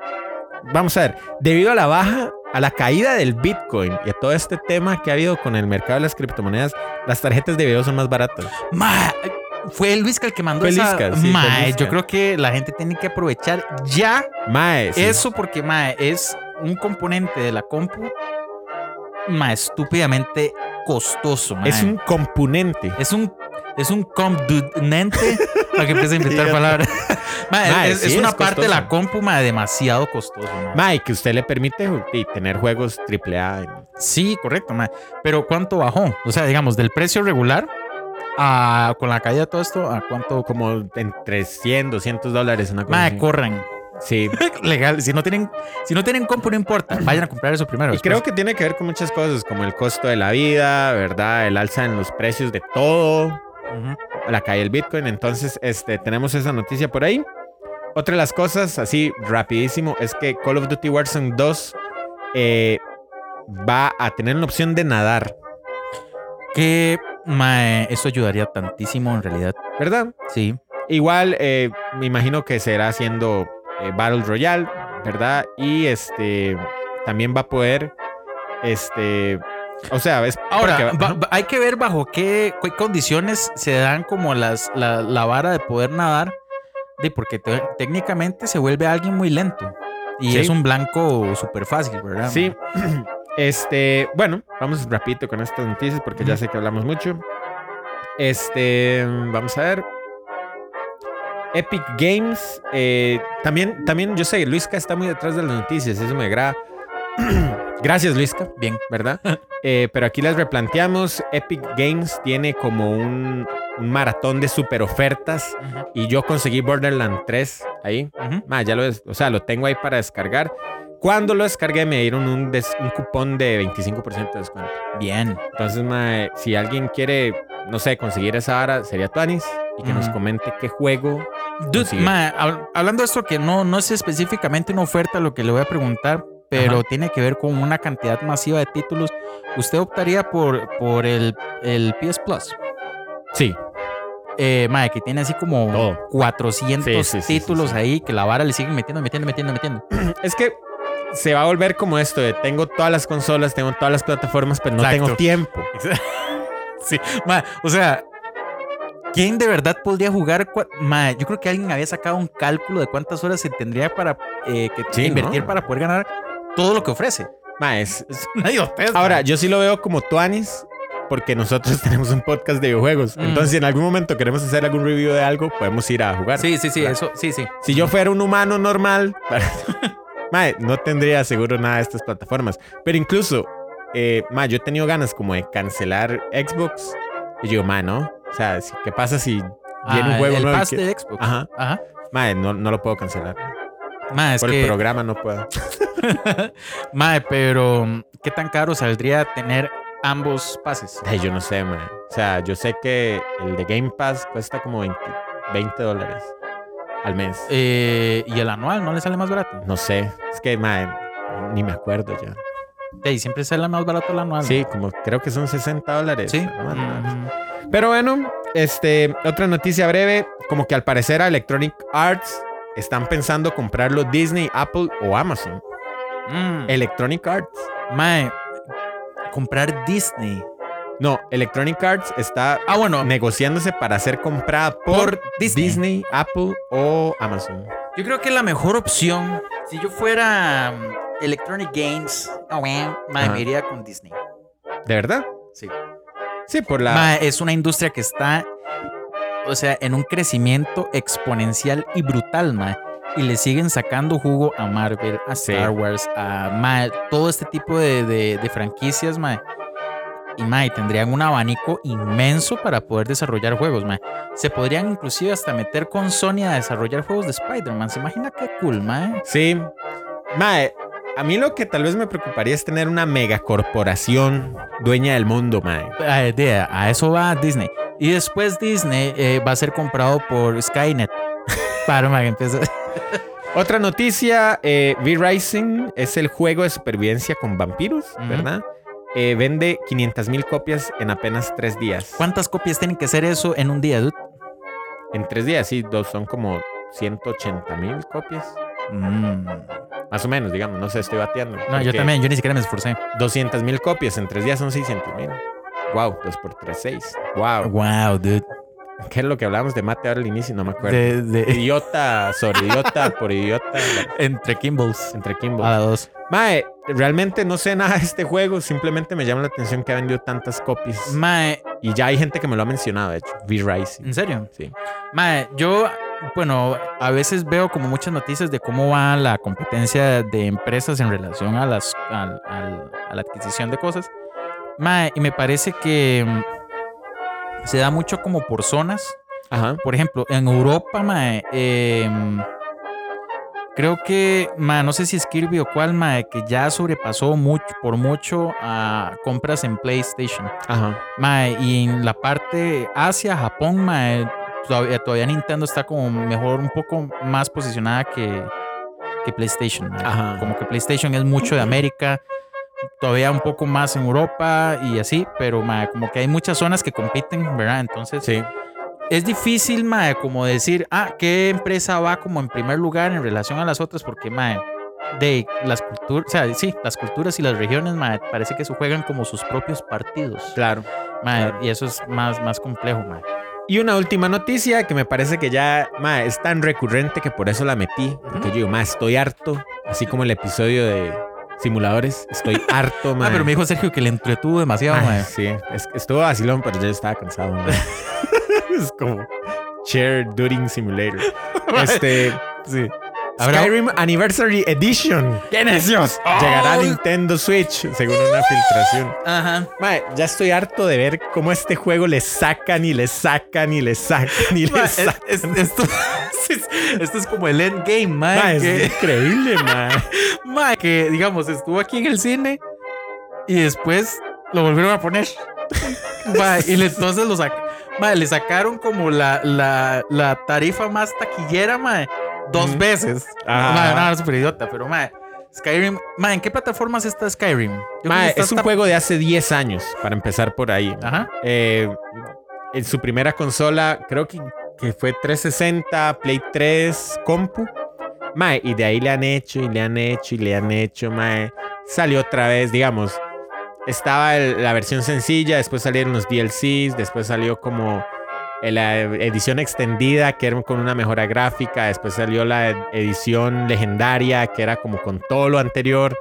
vamos a ver, debido a la baja, a la caída del Bitcoin y a todo este tema que ha habido con el mercado de las criptomonedas, las tarjetas de video son más baratas. mae, fue Luisca el que mandó Fue esa. Sí, mae, yo creo que la gente tiene que aprovechar ya Mae, sí. eso porque, mae, es un componente de la compu, mae, estúpidamente costoso, es un componente. Es un, es un componente para que empiece a inventar palabras. Es, sí, es una es parte de la compu mae, demasiado costoso. Mae, que usted le permite y tener juegos AAA. Sí, correcto. Pero ¿cuánto bajó? O sea, digamos, del precio regular a con la caída de todo esto, ¿a cuánto? Como entre 100, 200 dólares, una cosa corran. Sí. Legal. Si no tienen, si no tienen compu, no importa. Vayan a comprar eso primero. Y creo que tiene que ver con muchas cosas, como el costo de la vida, ¿verdad? El alza en los precios de todo, la caída del Bitcoin. Entonces, este, tenemos esa noticia por ahí. Otra de las cosas, así rapidísimo, es que Call of Duty Warzone 2 eh, va a tener una opción de nadar, Que mae, eso ayudaría tantísimo en realidad. ¿verdad? Sí. Igual, eh, me imagino que será haciendo eh, Battle Royale, ¿verdad? Y este también va a poder, este, o sea, es Ahora, porque- hay que ver bajo qué, qué condiciones se dan como las, la, la vara de poder nadar, de porque te- técnicamente se vuelve alguien muy lento. Y Sí. es un blanco súper fácil, ¿verdad? Sí. Este, bueno, vamos rapidito con estas noticias porque ya sé que hablamos mucho. Este, vamos a ver. Epic Games. eh, también, también, yo sé, Luisca está muy detrás de las noticias, eso me agrada. Gracias, Luisca. Bien. ¿verdad? Eh, pero aquí las replanteamos. Epic Games tiene como un, un maratón de super ofertas Ujú, y yo conseguí Borderland 3 ahí. ujú. Ma, ya lo, o sea, lo tengo ahí para descargar. Cuando lo descargué me dieron un, des- un cupón de 25% de descuento. Bien. Entonces, ma, si alguien quiere, no sé, conseguir esa vara, sería Tuanis. Y que nos Ujú. comente qué juego. Dude, hab- hablando de esto que no, no es específicamente una oferta lo que le voy a preguntar, pero Ajá. tiene que ver con una cantidad masiva de títulos, ¿usted optaría por, por el, el PS Plus? Sí, Eh, mae, que tiene así como Todo. 400 Sí, sí, sí, sí, títulos ahí que la vara le siguen metiendo, metiendo, metiendo, metiendo. es que se va a volver como esto de tengo todas las consolas, tengo todas las plataformas, pero no Exacto. tengo tiempo. sí, mae, o sea, ¿quién de verdad podría jugar? Mae, yo creo que alguien había sacado un cálculo de cuántas horas se tendría para eh, que Sí, invertir ¿no? para poder ganar todo lo que ofrece. Ma, es- Es una idiotez. Ahora, yo sí lo veo como Tuanis. Porque nosotros tenemos un podcast de videojuegos. Mm. Entonces, si en algún momento queremos hacer algún review de algo, podemos ir a jugar. Sí, sí, sí, ¿verdad? eso, sí, sí. Si yo fuera un humano normal, mae, no tendría seguro nada de estas plataformas. Pero incluso, eh, mae, yo he tenido ganas como de cancelar Xbox. Y yo mae, ¿no? O sea, ¿qué pasa si viene un Ah, juego el nuevo? y pass que- de Xbox. Ajá. Ajá. Mae, no, no lo puedo cancelar. Es Por el que, programa no puedo. mae, pero ¿qué tan caro saldría tener ambos pases? Ay, yo no sé, mae. O sea, yo sé que el de Game Pass cuesta como 20, 20 dólares al mes. Eh, y el anual no le sale más barato. No sé. Es que, mae, ni me acuerdo ya. Ey, siempre sale más barato el anual. Sí, como creo que son 60 dólares. Sí. mae. Pero bueno, este, otra noticia breve, como que al parecer a Electronic Arts están pensando comprarlo Disney, Apple o Amazon. Mm. Electronic Arts. Mae, comprar Disney. No, Electronic Arts está Ah, bueno, negociándose para ser comprada por, por Disney. Disney, Apple o Amazon. Yo creo que la mejor opción, si yo fuera um, Electronic Games, oh, me iría con Disney. ¿De verdad? Sí. Sí, por la... Mae, es una industria que está, o sea, en un crecimiento exponencial y brutal, mae. Y le siguen sacando jugo a Marvel, a Sí. Star Wars, a mae, todo este tipo de, de- de franquicias, mae. Y mae, tendrían un abanico inmenso para poder desarrollar juegos, mae. Se podrían inclusive hasta meter con Sony a desarrollar juegos de Spider-Man. ¿Se imagina qué cool, mae? Sí. Mae, a mí lo que tal vez me preocuparía es tener una megacorporación dueña del mundo, mae. A, de- a eso va Disney. Y después Disney eh, va a ser comprado por Skynet. Para mae, empieza. Otra noticia, eh, V-Rising es el juego de supervivencia con vampiros. ¿verdad? Eh, vende 500 mil copias en apenas tres días. ¿Cuántas copias tienen que ser eso en un día, dude? En tres días, sí, dos son como 180 mil copias. Mm. Más o menos, digamos, no sé, estoy bateando. No, yo también, yo ni siquiera me esforcé. 200 mil copias en tres días son 600 mil. Wow, 2 por 3, 6. Wow. Wow, dude. ¿Qué es lo que hablábamos de mate ahora al inicio? No me acuerdo. De, de- Idiota sobre idiota por idiota. entre Kimballs. Entre Kimbo. A la dos. Mae, realmente no sé nada de este juego. Simplemente me llama la atención que ha vendido tantas copias. Mae, Y ya hay gente que me lo ha mencionado, de hecho. V-Rising. ¿en serio? Sí. Mae, yo, bueno, a veces veo como muchas noticias de cómo va la competencia de empresas en relación a, las, a la adquisición de cosas. Mae, y me parece que mm, se da mucho como por zonas. Ajá. Por ejemplo, en Europa, mae, em, creo que, mae, no sé si es Kirby o cuál, mae, que ya sobrepasó mucho, por mucho a compras en PlayStation. Ajá. Mae, y en la parte Asia, Japón, mae, todavía, todavía Nintendo está como mejor, un poco más posicionada que, que PlayStation. Ajá. Como que PlayStation es mucho de América, todavía un poco más en Europa y así, pero como que hay muchas zonas que compiten, ¿verdad? Entonces, Sí. es difícil, como decir, ah, qué empresa va como en primer lugar en relación a las otras, porque, mae, de las culturas, o sea, sí, las culturas y las regiones, parece que se juegan como sus propios partidos. Claro. Y eso es más, más complejo, mae. Y una última noticia que me parece que ya, ma, es tan recurrente que por eso la metí. Porque yo digo, ma, estoy harto. Así como el episodio de simuladores. Estoy harto, ma. Ah, pero me dijo Sergio que le entretuvo demasiado, mae. sí, es- estuvo vacilón, pero yo estaba cansado. ma. es como Chair During Simulator. Este, Sí. Habrá- Skyrim Anniversary Edition. ¡Qué necios! Llegará a. Nintendo Switch, según una filtración. Ajá. Mae, ya estoy harto de ver cómo a este juego le sacan y le sacan y le sacan y le es- sacan. es- esto, esto es como el endgame, mae. Mae, es increíble, mae. mae, que, digamos, estuvo aquí en el cine y después lo volvieron a poner. Mae, y entonces lo sac- mae, le sacaron como la, la, la tarifa más taquillera, mae, dos veces. Ah. No, no, súper idiota, pero mae. Skyrim, mae, ¿en qué plataformas está Skyrim? Mae, está es un hasta- juego de hace 10 años, para empezar por ahí. Ajá. Eh, en su primera consola, creo que, que fue 360, Play 3, Compu. Mae, y de ahí le han hecho y le han hecho y le han hecho, mae. Salió otra vez, digamos. Estaba el- la versión sencilla, después salieron los DLCs, después salió como la edición extendida, que era con una mejora gráfica, después salió la ed- edición legendaria, que era como con todo lo anterior,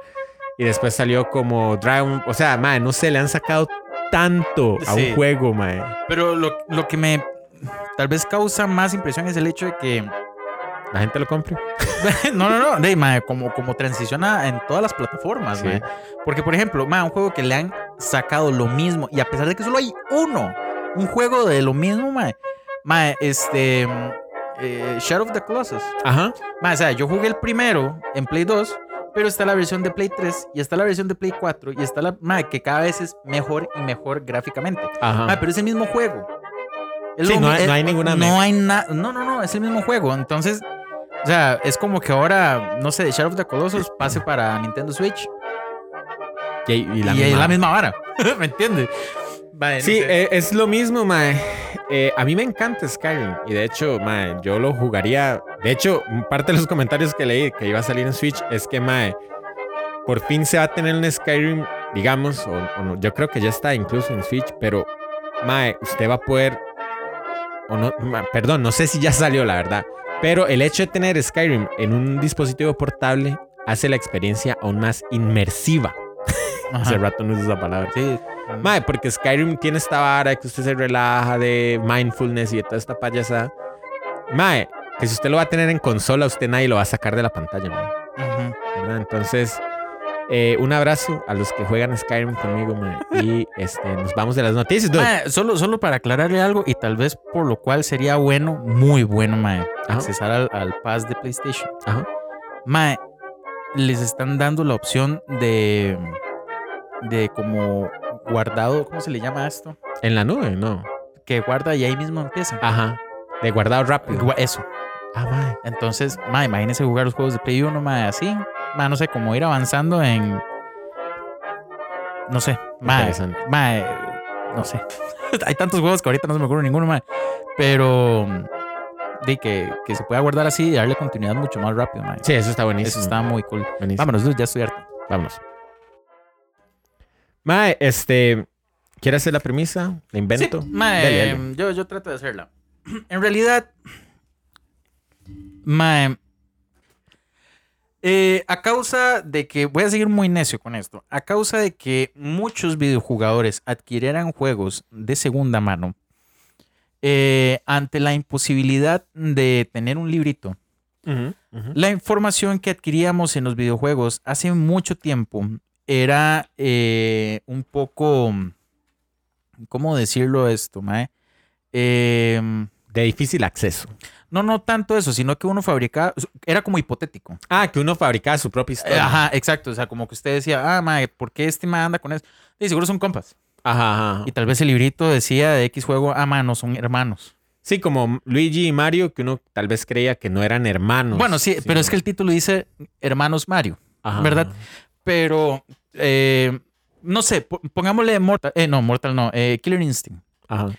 y después salió como Dragon, o sea, mae, no sé, le han sacado tanto a Sí. un juego, mae. Pero lo, lo que me tal vez causa más impresión es el hecho de que La gente lo compre. no, no, no, mae, como, como transiciona en todas las plataformas, Sí. mae. Porque, por ejemplo, mae, un juego que le han sacado lo mismo, y a pesar de que solo hay uno, un juego de lo mismo, mae, mae, este, eh, Shadow of the Colossus. Ajá. Mae, o sea, yo jugué el primero en Play 2, pero está la versión de Play 3, y está la versión de Play 4, y está la, mae, que cada vez es mejor y mejor gráficamente. Ajá. Ah, pero es el mismo juego. Es Sí, lo no hay- no es- hay ninguna No hay nada. No, no, no. Es el mismo juego. Entonces, o sea, es como que ahora, no sé, Shadow of the Colossus pase para Nintendo Switch y, y la misma- la misma vara. ¿Me entiendes? No Sí, eh, es lo mismo, mae. Eh, a mí me encanta Skyrim y de hecho, mae, yo lo jugaría. De hecho, parte de los comentarios que leí que iba a salir en Switch es que, mae, por fin se va a tener un Skyrim, digamos, o, o no, yo creo que ya está incluso en Switch, pero, mae, usted va a poder, o no, ma- perdón, no sé si ya salió, la verdad, pero el hecho de tener Skyrim en un dispositivo portable hace la experiencia aún más inmersiva. Ajá. Hace rato no uso esa palabra. Sí. Mae, porque Skyrim tiene esta vara que usted se relaja de mindfulness y de toda esta payasada. Mae, que si usted lo va a tener en consola, usted nadie lo va a sacar de la pantalla, mae. Entonces, eh, un abrazo a los que juegan Skyrim conmigo, mae. Y este, nos vamos de las noticias, dude. Mae, solo, solo para aclararle algo y tal vez por lo cual sería bueno, muy bueno, mae, Ajá. accesar al, al pass de PlayStation. Ajá. Mae, les están dando la opción de, de como guardado, ¿cómo se le llama esto? En la nube, no. Que guarda y ahí mismo empieza. Ajá. De guardado rápido. Eso. Ah, mae. Entonces, mae, imagínense jugar los juegos de Play 1, mae, así. Mae, no sé, como ir avanzando en. No sé, mae. Mae, no sé. Hay tantos juegos que ahorita no se me ocurre ninguno, mae. Pero. De que, que se pueda guardar así y darle continuidad mucho más rápido, mae. Sí, eso está buenísimo. Eso está muy cool. buenísimo. Vámonos, dude, ya estoy harto. Vámonos. Mae, este. ¿Quiere hacer la premisa? ¿La invento? Sí, mae, Dale, dale. Yo, yo trato de hacerla. En realidad, mae, eh, a causa de que, voy a seguir muy necio con esto, a causa de que muchos videojugadores adquirieran juegos de segunda mano, eh, ante la imposibilidad de tener un librito, la información que adquiríamos en los videojuegos hace mucho tiempo era eh, un poco, ¿cómo decirlo esto, mae? Em, De difícil acceso. no, no tanto eso, sino que uno fabricaba, era como hipotético. Ah, que uno fabricaba su propia historia. Ajá, exacto. O sea, como que usted decía, ah, mae, ¿por qué este mae anda con eso? Y seguro son compas. Ajá, ajá. Y tal vez el librito decía de X juego, ah, mae, no son hermanos. Sí, como Luigi y Mario, que uno tal vez creía que no eran hermanos. Bueno, sí, pero es que el título dice Hermanos Mario. Ajá. ¿verdad? Pero, eh, no sé, po- pongámosle Mortal, eh, no, Mortal no, eh, Killer Instinct. Ajá.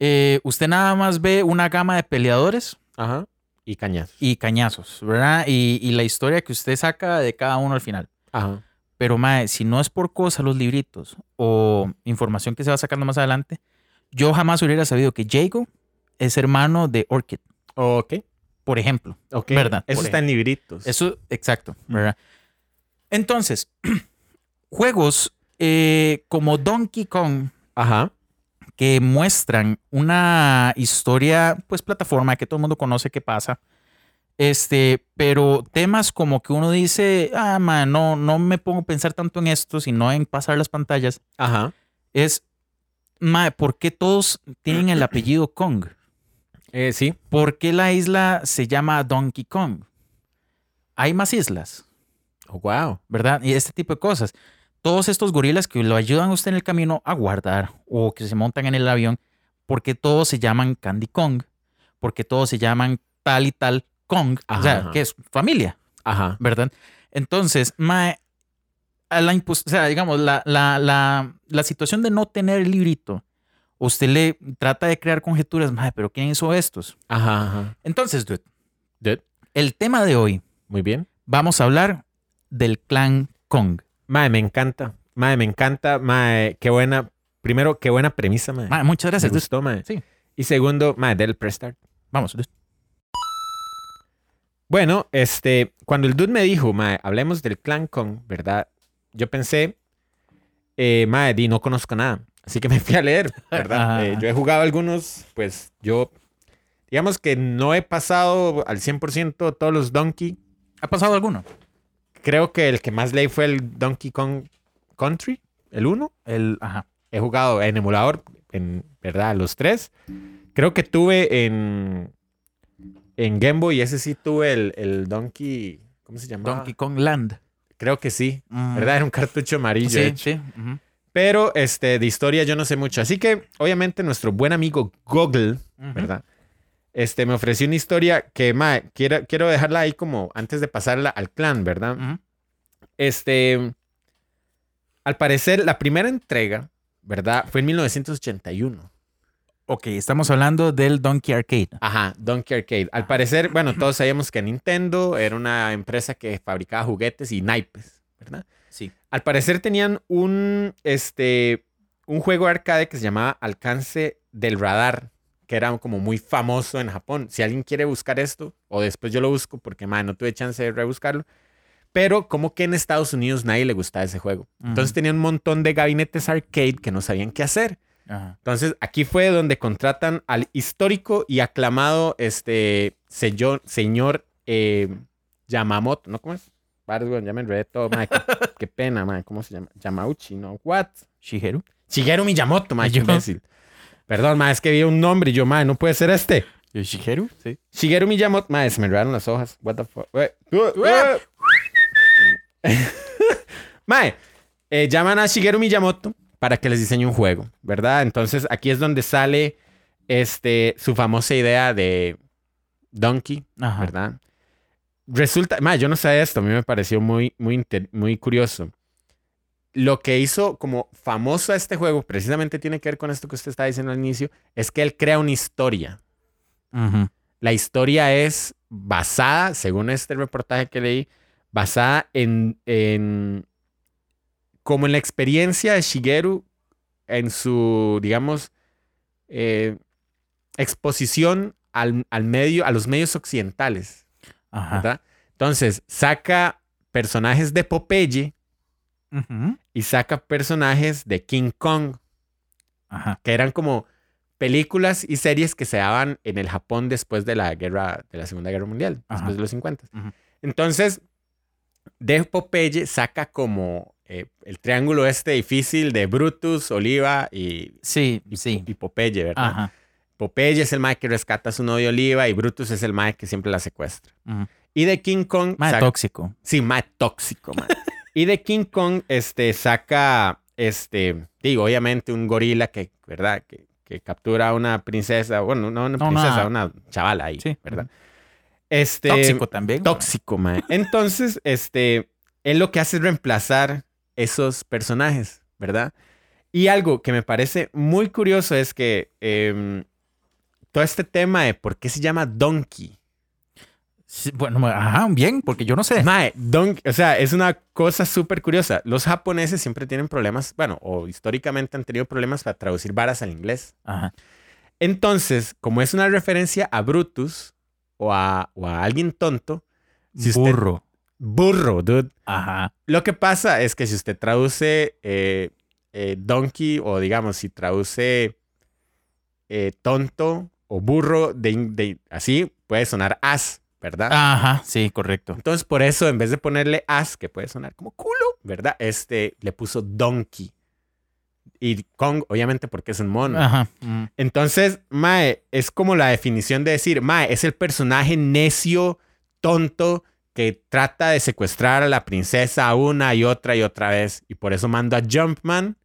Eh, usted nada más ve una gama de peleadores Ajá. Y cañas. y cañazos, ¿verdad? Y, y la historia que usted saca de cada uno al final. Ajá. Pero, mae, si no es por cosa los libritos o información que se va sacando más adelante, yo jamás hubiera sabido que Jago es hermano de Orchid, Ok. por ejemplo. Ok. ¿Verdad? Eso Por está en libritos. Eso, exacto, ¿verdad? Entonces, juegos eh, como Donkey Kong Ajá. que muestran una historia, pues plataforma que todo el mundo conoce que pasa. Este, pero temas como que uno dice, ah, man, no, no me pongo a pensar tanto en esto, sino en pasar las pantallas, Ajá. es, ma, ¿por qué todos tienen el apellido Kong? Eh, sí. ¿Por qué la isla se llama Donkey Kong? Hay más islas. Oh, wow. ¿verdad? Y este tipo de cosas. Todos estos gorilas que lo ayudan a usted en el camino a guardar o que se montan en el avión, porque todos se llaman Candy Kong, porque todos se llaman tal y tal Kong, o sea, Ajá. que es familia, Ajá. ¿verdad? Entonces, mae, la o sea, digamos, la, la, la, la situación de no tener el librito, usted le trata de crear conjeturas, mae, pero ¿quién hizo estos? Ajá. Ajá. Entonces, dude, Dude. el tema de hoy, Muy bien. vamos a hablar del clan Kong. Mae, me encanta. Mae, me encanta. Mae, qué buena. Primero, qué buena premisa, mae. Mae, muchas me gracias. dude. gustó, mae. Sí. Y segundo, mae, del prestart. Vamos. Bueno, este, cuando el dude me dijo, mae, hablemos del clan Kong, ¿verdad? Yo pensé, eh, mae, di, no conozco nada. Así que me fui a leer, ¿verdad? Eh, yo he jugado algunos, pues yo, digamos que no he pasado al 100% todos los Donkey. ¿Ha pasado alguno? Creo que el que más leí fue el Donkey Kong Country, el 1. El, ajá. He jugado en emulador, en verdad, los tres. Creo que tuve en, en Game Boy, ese sí tuve el, el Donkey, ¿cómo se llama? Donkey Kong Land. Creo que sí, Mm. ¿verdad? Era un cartucho amarillo. Sí, hecho. sí. Pero este, de historia yo no sé mucho. Así que, obviamente, nuestro buen amigo Google. ¿verdad? Este, me ofreció una historia que, mae, quiero, quiero dejarla ahí como antes de pasarla al clan, ¿verdad? Este, al parecer, la primera entrega ¿verdad? Fue en 1981. Ok, estamos hablando del Donkey Arcade. Ajá, Donkey Arcade. Al parecer, bueno, todos sabíamos que Nintendo era una empresa que fabricaba juguetes y naipes, ¿verdad? Sí. Al parecer tenían un, este, un juego arcade que se llamaba Alcance del Radar, que era como muy famoso en Japón. Si alguien quiere buscar esto, o después yo lo busco, porque man, no tuve chance de rebuscarlo. Pero como que en Estados Unidos nadie le gustaba ese juego. Entonces Ujú. tenían un montón de gabinetes arcade que no sabían qué hacer. Ajá. Entonces, aquí fue donde contratan al histórico y aclamado este señor, señor eh, Yamamoto, ¿no? ¿Cómo es? Ya me enredé todo, mae, qué, qué pena, mae, ¿cómo se llama? Yamauchi, ¿no? ¿What? Shigeru. Shigeru Miyamoto, mae, qué imbécil. Perdón, mae, es que vi un nombre y yo, mae, no puede ser este. ¿Shigeru? Sí. Shigeru Miyamoto, mae, se me enredaron las hojas. What the fuck? Wey. mae, eh, llaman a Shigeru Miyamoto para que les diseñe un juego, ¿verdad? Entonces aquí es donde sale este, su famosa idea de Donkey, Ajá. ¿verdad? Resulta, mae, yo no sabía esto, a mí me pareció muy, muy, muy curioso. Lo que hizo como famoso a este juego, precisamente tiene que ver con esto que usted está diciendo al inicio, es que él crea una historia. La historia es basada, según este reportaje que leí, basada en, en como en la experiencia de Shigeru en su, digamos, eh, exposición al, al medio, a los medios occidentales, Ajá. Entonces, saca personajes de Popeye. Y saca personajes de King Kong, Ajá. que eran como películas y series que se daban en el Japón después de la guerra, de la Segunda Guerra Mundial, Ajá. después de los 50. Ujú. Entonces, de Popeye saca como eh, el triángulo este difícil de Brutus, Oliva y, Sí, y, sí. y Popeye, ¿verdad? Ajá. Popeye es el mae que rescata a su novio Oliva y Brutus es el mae que siempre la secuestra. Y de King Kong... Más saca- tóxico. Sí, más tóxico, man. Y de King Kong, este, saca, este, digo, obviamente un gorila que, ¿verdad? Que, que captura a una princesa, bueno, no una princesa, una- una chavala ahí, Sí. ¿verdad? Este, Tóxico también. Tóxico, man. Entonces, este, él lo que hace es reemplazar esos personajes, ¿verdad? Y algo que me parece muy curioso es que em, todo este tema de por qué se llama Donkey. Sí, bueno, ajá, bien, porque yo no sé. Mae, don- o sea, es una cosa súper curiosa. Los japoneses siempre tienen problemas, bueno, o históricamente han tenido problemas para traducir varas al inglés. Ajá. Entonces, como es una referencia a Brutus o a, o a alguien tonto, Si usted- Burro. burro, dude. Ajá. Lo que pasa es que si usted traduce eh, eh, donkey o digamos, si traduce eh, tonto o burro, de, de- así puede sonar as, ¿verdad? Ajá, sí, correcto. Entonces, por eso, en vez de ponerle as, que puede sonar como culo, ¿verdad? Este le puso donkey. Y Kong, obviamente, porque es un mono. Ajá. mm. Entonces, Mae, es como la definición de decir, Mae, es el personaje necio, tonto, que trata de secuestrar a la princesa una y otra y otra vez. Y por eso manda a Jumpman,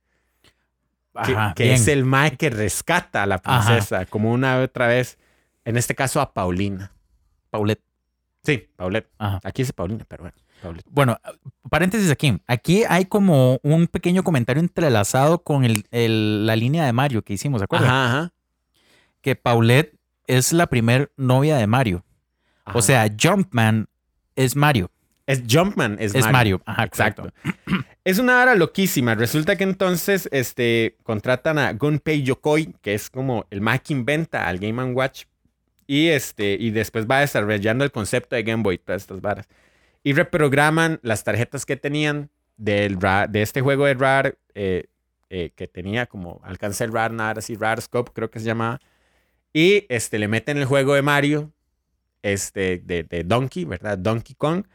que, Ajá, que bien. es el Mae que rescata a la Ajá. princesa, como una y otra vez. En este caso, a Paulina. Paulette. Sí, Paulette. Ajá. Aquí dice Paulina, pero bueno, Paulette. Bueno, paréntesis aquí. Aquí hay como un pequeño comentario entrelazado con el, el- la línea de Mario que hicimos, ¿de acuerdo? Ajá, ajá. Que Paulette es la primer novia de Mario. ajá. O sea, Jumpman es Mario. es Jumpman, es, Es Mario. Mario. Ajá, Exacto. exacto. Es una hora loquísima. Resulta que entonces este, contratan a Gunpei Yokoi, que es como el más que inventa al Game Watch. Y, este, y después va desarrollando el concepto de Game Boy, todas estas varas. Y reprograman las tarjetas que tenían del, de este juego de RAR, eh, eh, que tenía como alcance el RAR, nada así, RAR Scope, creo que se llamaba. Y este, le meten el juego de Mario, este, de, de Donkey, ¿verdad? Donkey Kong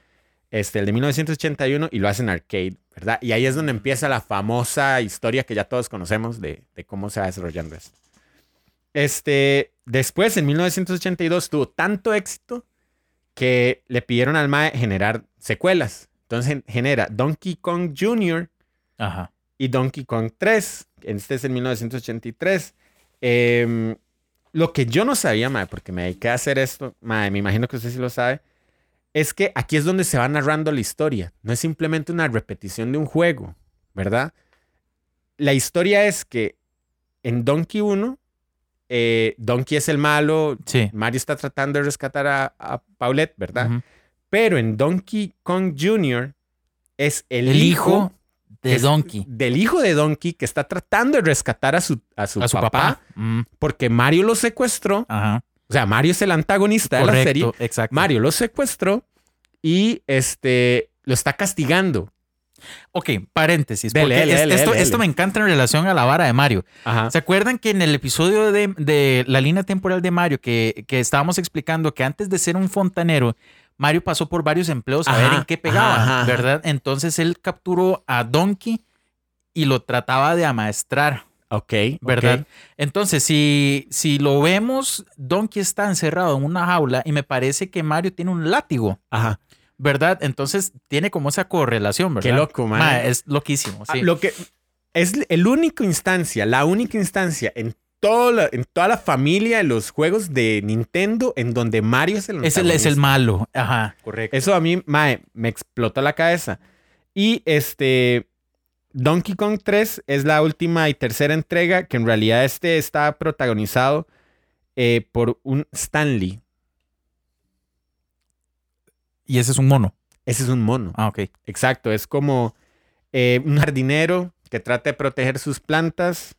este, el de 1981, y lo hacen arcade, ¿verdad? Y ahí es donde empieza la famosa historia que ya todos conocemos de, de cómo se va desarrollando esto. Este, después, en 1982, tuvo tanto éxito que le pidieron al MAE generar secuelas. Entonces gen- genera Donkey Kong Jr. Ajá. y Donkey Kong 3. Este es en 1983. Em, lo que yo no sabía, mae, porque me dediqué a hacer esto, mae, me imagino que usted sí lo sabe, es que aquí es donde se va narrando la historia. No es simplemente una repetición de un juego, ¿verdad? la historia es que en Donkey 1, eh, Donkey es el malo, Sí. Mario está tratando de rescatar a, a Paulette, ¿verdad? Pero en Donkey Kong Jr. es el, El hijo de es Donkey. del hijo de Donkey que está tratando de rescatar a su, a su, A su papá, papá. Mm, porque Mario lo secuestró. Ajá. O sea, Mario es el antagonista de la serie. Exacto. Mario lo secuestró y este lo está castigando. Ok, paréntesis. Dele, porque dele, es- dele, esto, me encanta en relación a la vara de Mario. Ajá. ¿Se acuerdan que en el episodio de, de la línea temporal de Mario que, que estábamos explicando que antes de ser un fontanero, Mario pasó por varios empleos a Ajá, ver en qué pegaba, ajá. ¿verdad? Entonces él capturó a Donkey y lo trataba de amaestrar, Ok. ¿verdad? Entonces, si, si lo vemos, Donkey está encerrado en una jaula y me parece que Mario tiene un látigo, Ajá. ¿Verdad? Entonces tiene como esa correlación, ¿verdad? Qué loco, man. Ma, es loquísimo, Ah, sí. Lo que es el único instancia, la única instancia en, todo la- en toda la familia de los juegos de Nintendo en donde Mario es el es, el, es el malo, ajá, correcto. Eso a mí, mae, me explota la cabeza. Y este Donkey Kong 3 es la última y tercera entrega que en realidad este está protagonizado eh, por un Stanley. Y ese es un mono. Ese es un mono. Ah, ok. Exacto, es como eh, un jardinero que trata de proteger sus plantas,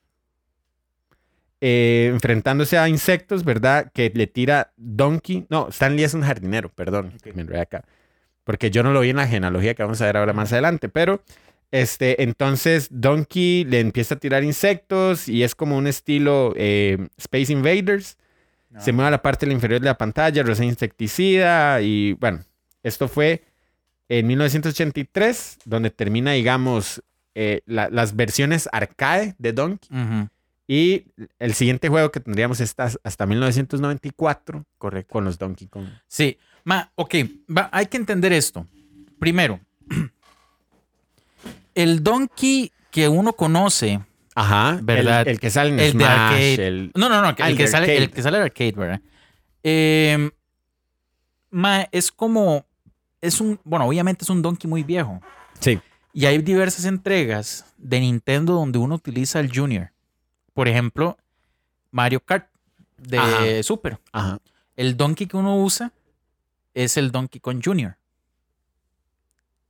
eh, enfrentándose a insectos, ¿verdad? Que le tira Donkey. No, Stanley es un jardinero, perdón, Ok. me acá. Porque yo no lo vi en la genealogía que vamos a ver ahora más adelante, pero este, entonces Donkey le empieza a tirar insectos y es como un estilo eh, Space Invaders. Se mueve a la parte inferior de la pantalla, rocea insecticida y bueno, esto fue en 1983, donde termina, digamos, eh, la- las versiones arcade de Donkey. Y el siguiente juego que tendríamos es hasta, hasta 1994 Correcto. con los Donkey Kong. Sí, ma, ok, va, hay que entender esto. Primero, el Donkey que uno conoce, Ajá, ¿Verdad? El, el que sale en el de Smash, arcade. el- no, no, no, el, el que de sale, el arcade. que sale de arcade, ¿verdad? Eh, ma, es como, es un, bueno, obviamente es un Donkey muy viejo. Sí. Y hay diversas entregas de Nintendo donde uno utiliza el Junior. Por ejemplo, Mario Kart de Ajá. Super. Ajá. El Donkey que uno usa es el Donkey Kong Junior.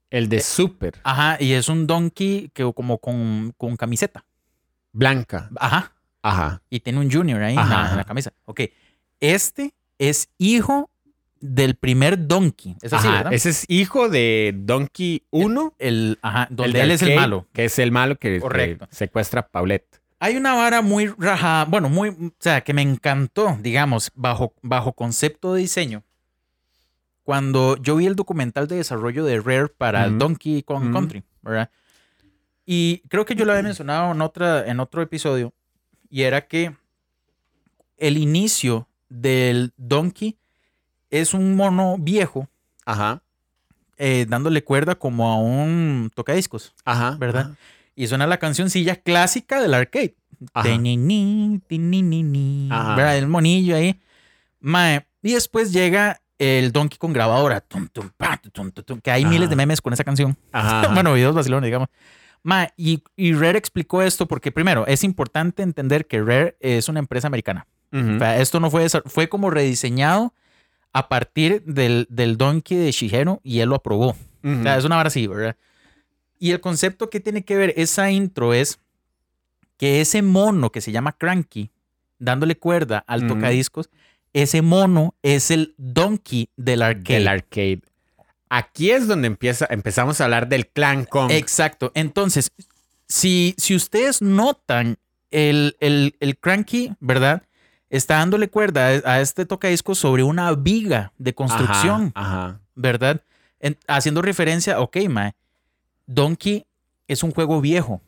El de Super, Ajá, y es un Donkey que como con, con camiseta. Blanca. Ajá. Ajá. Y tiene un Junior ahí en la, en la camisa. Ok. Este es hijo del primer Donkey. Es así. Ese es hijo de Donkey 1. el, ajá, donde de él es el malo. Que es el malo que, que Correcto. secuestra a Paulette. Hay una vara muy raja, bueno, muy, o sea, que me encantó, digamos, bajo, bajo concepto de diseño. Cuando yo vi el documental de desarrollo de Rare para el Ujú. Donkey Kong Ujú. Country, ¿verdad? Y creo que yo lo había mencionado en, otra, en otro episodio, y era que el inicio del Donkey es un mono viejo Ajá. eh, dándole cuerda como a un tocadiscos, Ajá. ¿verdad? Y suena la cancioncilla clásica del arcade. Ajá. Tinini, tinini, Ajá. ¿verdad? El monillo ahí. Mae, Y después llega el Donkey con grabadora. tum, tum, pa, tum, tum, tum, que hay Ajá. miles de memes con esa canción. Bueno, videos vacilones, digamos. Mae, y, y Rare explicó esto porque, primero, es importante entender que Rare es una empresa americana. O sea, esto no fue, fue como rediseñado a partir del, del Donkey de Shigeru y él lo aprobó. Ujú. O sea, es una vara así, ¿verdad? Y el concepto que tiene que ver esa intro es que ese mono que se llama Cranky, dándole cuerda al Ujú. tocadiscos, ese mono es el Donkey del arcade. Del arcade. Aquí es donde empieza, empezamos a hablar del Clan Kong. Exacto. Entonces, si, si ustedes notan, el, el, el Cranky, ¿verdad? Está dándole cuerda a, este tocadiscos sobre una viga de construcción. Ajá, ajá. ¿verdad? En- haciendo referencia, ok, mae, Donkey es un juego viejo,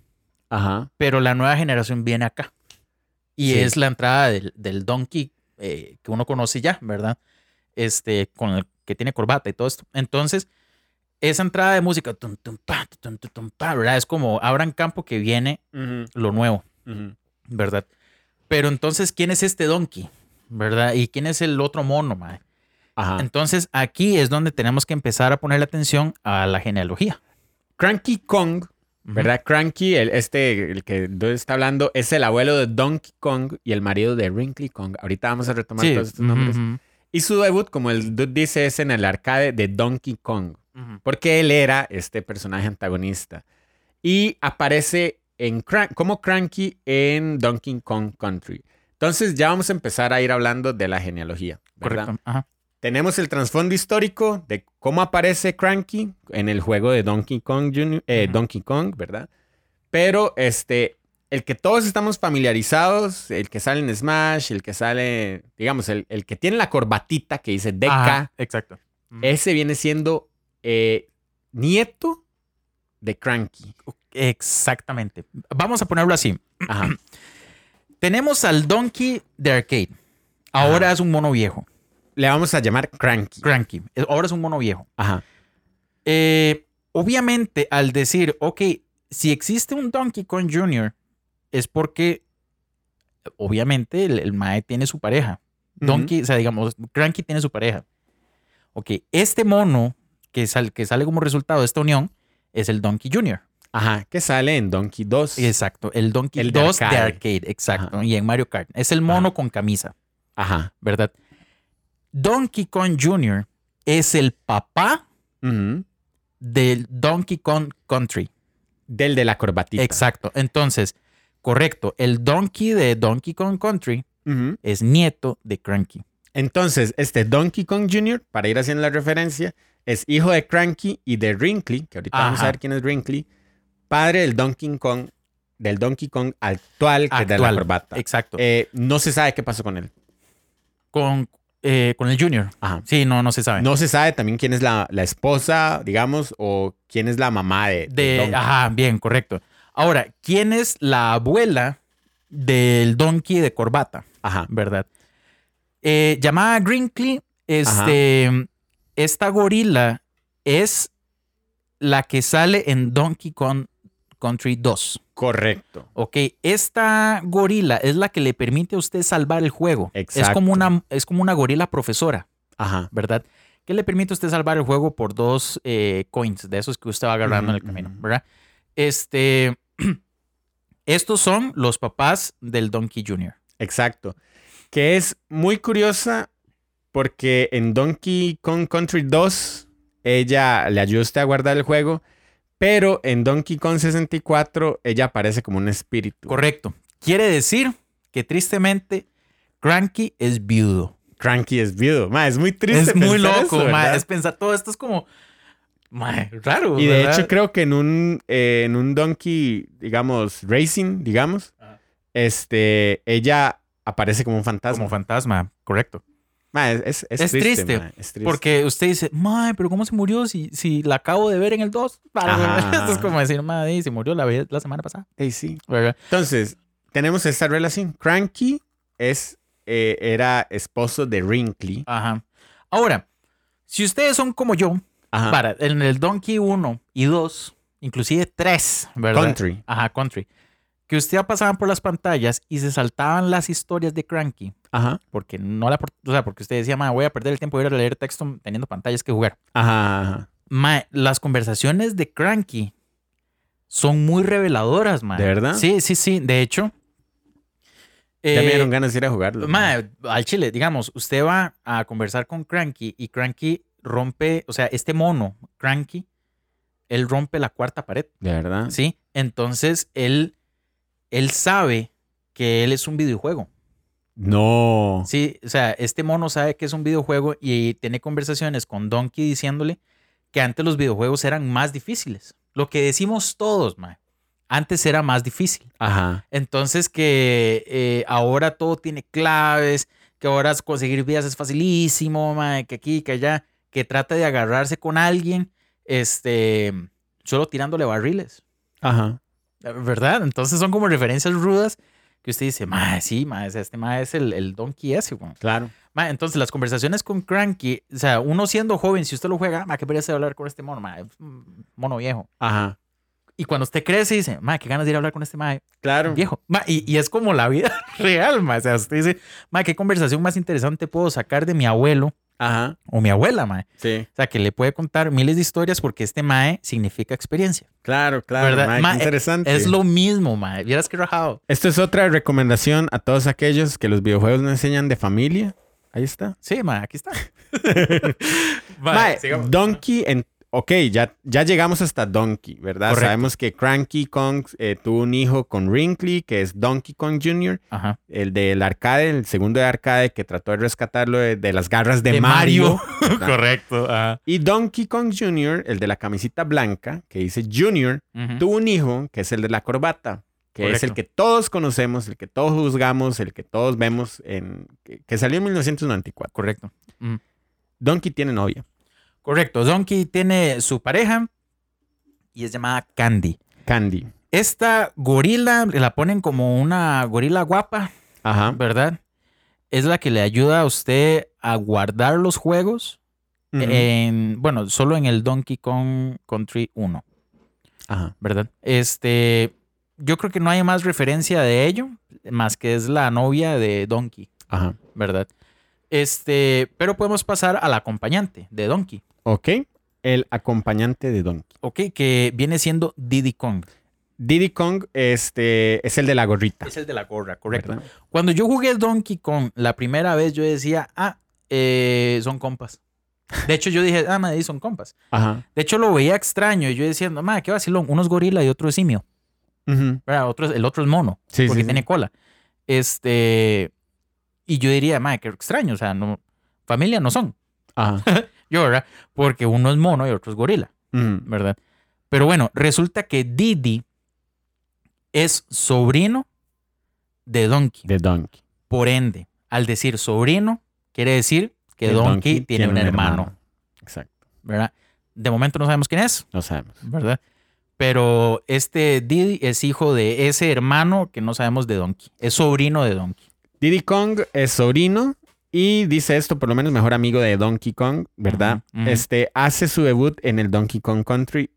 Ajá. pero la nueva generación viene acá. Y Sí. es la entrada del, del Donkey eh, que uno conoce ya, ¿verdad? Este, con el que tiene corbata y todo esto. Entonces, esa entrada de música, tum, tum, pa, tum, tum, tum, pa, ¿verdad? Es como abran campo que viene lo nuevo. ¿verdad? Pero entonces, ¿quién es este Donkey? ¿Verdad? ¿Y quién es el otro mono, mae? Ajá. Entonces, aquí es donde tenemos que empezar a ponerle atención a la genealogía. Cranky Kong ¿verdad? Cranky, el, este, el que está hablando, es el abuelo de Donkey Kong y el marido de Wrinkly Kong. Ahorita vamos a retomar Sí, todos estos nombres. Y su debut, como el Dude dice, es en el arcade de Donkey Kong. Porque él era este personaje antagonista. Y aparece en como Cranky en Donkey Kong Country. Entonces ya vamos a empezar a ir hablando de la genealogía. ¿verdad? Correcto. Ajá. Tenemos el trasfondo histórico de cómo aparece Cranky en el juego de Donkey Kong, Junior- eh. Donkey Kong, ¿verdad? Pero este, el que todos estamos familiarizados, el que sale en Smash, el que sale, digamos, el, el que tiene la corbatita que dice DK, Ajá, exacto. Ese viene siendo eh, nieto de Cranky. Exactamente. Vamos a ponerlo así. Ajá. Tenemos al Donkey de arcade. Ahora Ajá. es un mono viejo. Le vamos a llamar Cranky. Cranky. Ahora es un mono viejo. Ajá. Eh, obviamente, al decir, ok, si existe un Donkey Kong Jr., es porque, obviamente, el, el Mae tiene su pareja. Donkey, o sea, digamos, Cranky tiene su pareja. Ok, este mono que, sal- que sale como resultado de esta unión es el Donkey Jr. Ajá. Que sale en Donkey 2. Exacto, el Donkey El de 2 de arcade. arcade, exacto. Ajá. Y en Mario Kart. Es el mono Ajá. con camisa, Ajá. ¿verdad? Donkey Kong Jr. es el papá del Donkey Kong Country. Del de la corbatita. Exacto. Entonces, correcto, el Donkey de Donkey Kong Country es nieto de Cranky. Entonces, este Donkey Kong Jr., para ir haciendo la referencia, es hijo de Cranky y de Wrinkly, que ahorita vamos a ver quién es Wrinkly, padre del Donkey Kong, del Donkey Kong actual, que es de la Actual. corbata. Exacto. Eh, no se sabe qué pasó con él. con, eh, con el Junior. Ajá. Sí, no, no se sabe. No se sabe también quién es la, la esposa, digamos, o quién es la mamá de, de ajá, bien, correcto. Ahora, ¿quién es la abuela del Donkey de corbata? Ajá. ¿Verdad? Eh, llamada Grinkley, este, esta gorila es la que sale en Donkey Kong Country 2. Correcto. Ok, esta gorila es la que le permite a usted salvar el juego. Es Exacto. como una, es como una gorila profesora, Ajá. ¿verdad? Que le permite a usted salvar el juego por dos eh, coins de esos que usted va agarrando en el camino. ¿verdad? Este, estos son los papás del Donkey Jr. Exacto. Que es muy curiosa porque en Donkey Kong Country 2 ella le ayuda a usted a guardar el juego, pero en Donkey Kong 64 ella aparece como un espíritu. Correcto. Quiere decir que tristemente Cranky es viudo. Cranky es viudo. Ma, es muy triste. es muy loco, eso, ma. Es pensar todo esto es como ma, raro. Y de ¿verdad? hecho creo que en un, eh, en un Donkey, digamos, Racing, digamos, Ajá. este, ella aparece como un fantasma. como fantasma, correcto. Ma, es, es- es Es triste, ma, es triste. Porque usted dice, mae, pero ¿cómo se murió si, si la acabo de ver en el 2? Ajá, Esto es como decir, mae, se murió la, la semana pasada. Ey, sí. Entonces, tenemos esta relación. Cranky es, eh, era esposo de Wrinkly. Ajá. Ahora, si ustedes son como yo, Ajá. para, en el Donkey 1 y 2, inclusive 3, ¿verdad? Country. Ajá, Country. Que usted pasaban por las pantallas y se saltaban las historias de Cranky. Ajá. Porque no la, o sea, porque usted decía, mae, voy a perder el tiempo de ir a leer texto teniendo pantallas que jugar. Ajá. las conversaciones de Cranky son muy reveladoras, mae. ¿De verdad? Sí, sí, sí. De hecho. Ya me eh, dieron ganas de ir a jugarlo. mae, al chile, digamos, usted va a conversar con Cranky y Cranky rompe, o sea, este mono, Cranky, él rompe la cuarta pared, De verdad. ¿sí? Entonces, él, él sabe que él es un videojuego. No. Sí, o sea, este mono sabe que es un videojuego y tiene conversaciones con Donkey diciéndole que antes los videojuegos eran más difíciles. Lo que decimos todos, mae. Antes era más difícil. Ajá. Entonces que eh, ahora todo tiene claves, que ahora conseguir vidas es facilísimo, mae, que aquí, que allá, que trata de agarrarse con alguien, este, solo tirándole barriles. Ajá. ¿Verdad? Entonces son como referencias rudas que usted dice, mae, sí, mae, este mae es el, el Donkey ese, weón". Claro. Ma, entonces, las conversaciones con Cranky, o sea, uno siendo joven, si usted lo juega, ma, qué pereza de hablar con este mono, ma, es un mono viejo. Ajá. Y cuando usted crece, dice, ma, qué ganas de ir a hablar con este ma, Claro. viejo. Ma, y, y es como la vida real, ma. O sea, usted dice, ma, qué conversación más interesante puedo sacar de mi abuelo Ajá. o mi abuela, mae. Sí. O sea, que le puede contar miles de historias porque este mae significa experiencia. Claro, claro. Mae, interesante. Es lo mismo, mae. Vieras que rajado. Esto es otra recomendación a todos aquellos que los videojuegos no enseñan de familia. Ahí está. Sí, mae, aquí está. Mae, sigamos. Donkey, en, ok, ya, ya llegamos hasta Donkey, ¿verdad? Correcto. Sabemos que Cranky Kong eh, tuvo un hijo con Wrinkly, que es Donkey Kong Jr., Ajá. el del arcade, el segundo de arcade, que trató de rescatarlo de, de las garras de, Mario. Correcto. ajá. Y Donkey Kong Jr., el de la camisita blanca, que dice Junior, Ujú. tuvo un hijo que es el de la corbata, que es el que todos conocemos, el que todos juzgamos, el que todos vemos, en, que, que salió en 1994. Correcto. Ujú. Donkey tiene novia. Correcto. Donkey tiene su pareja y es llamada Candy. Candy. Esta gorila, la ponen como una gorila guapa, Ajá. ¿verdad? Es la que le ayuda a usted a guardar los juegos en, bueno, solo en el Donkey Kong Country 1, Ajá. ¿verdad? Este, yo creo que no hay más referencia de ello, más que es la novia de Donkey, Ajá. ¿verdad? Este, pero podemos pasar al acompañante de Donkey, Ok. El acompañante de Donkey. ¿ok? Que viene siendo Diddy Kong. Diddy Kong este, es el de la gorrita. Es el de la gorra, correcto. ¿verdad? Cuando yo jugué Donkey Kong la primera vez, yo decía, ah, eh, son compas. De hecho, yo dije, ah, madre, son compas. Ajá. De hecho, lo veía extraño. Y yo decía, no, madre, qué vacilón. Uno es gorila y otro es simio. Es- el otro es mono, Sí, porque sí, sí. tiene cola. Este. Y yo diría, madre, qué extraño. O sea, no, familia no son. Ajá. Yo, ¿verdad? Porque uno es mono y otro es gorila. ¿verdad? Pero bueno, resulta que Didi es sobrino de Donkey. De Donkey. Por ende, al decir sobrino, quiere decir que Donkey, tiene, un hermano, Exacto. ¿verdad? De momento no sabemos quién es, No sabemos. ¿verdad? Pero este Didi es hijo de ese hermano que no sabemos de Donkey. Es sobrino de Donkey. Diddy Kong es sobrino y dice esto, por lo menos mejor amigo de Donkey Kong, ¿verdad? Este hace su debut en el Donkey Kong Country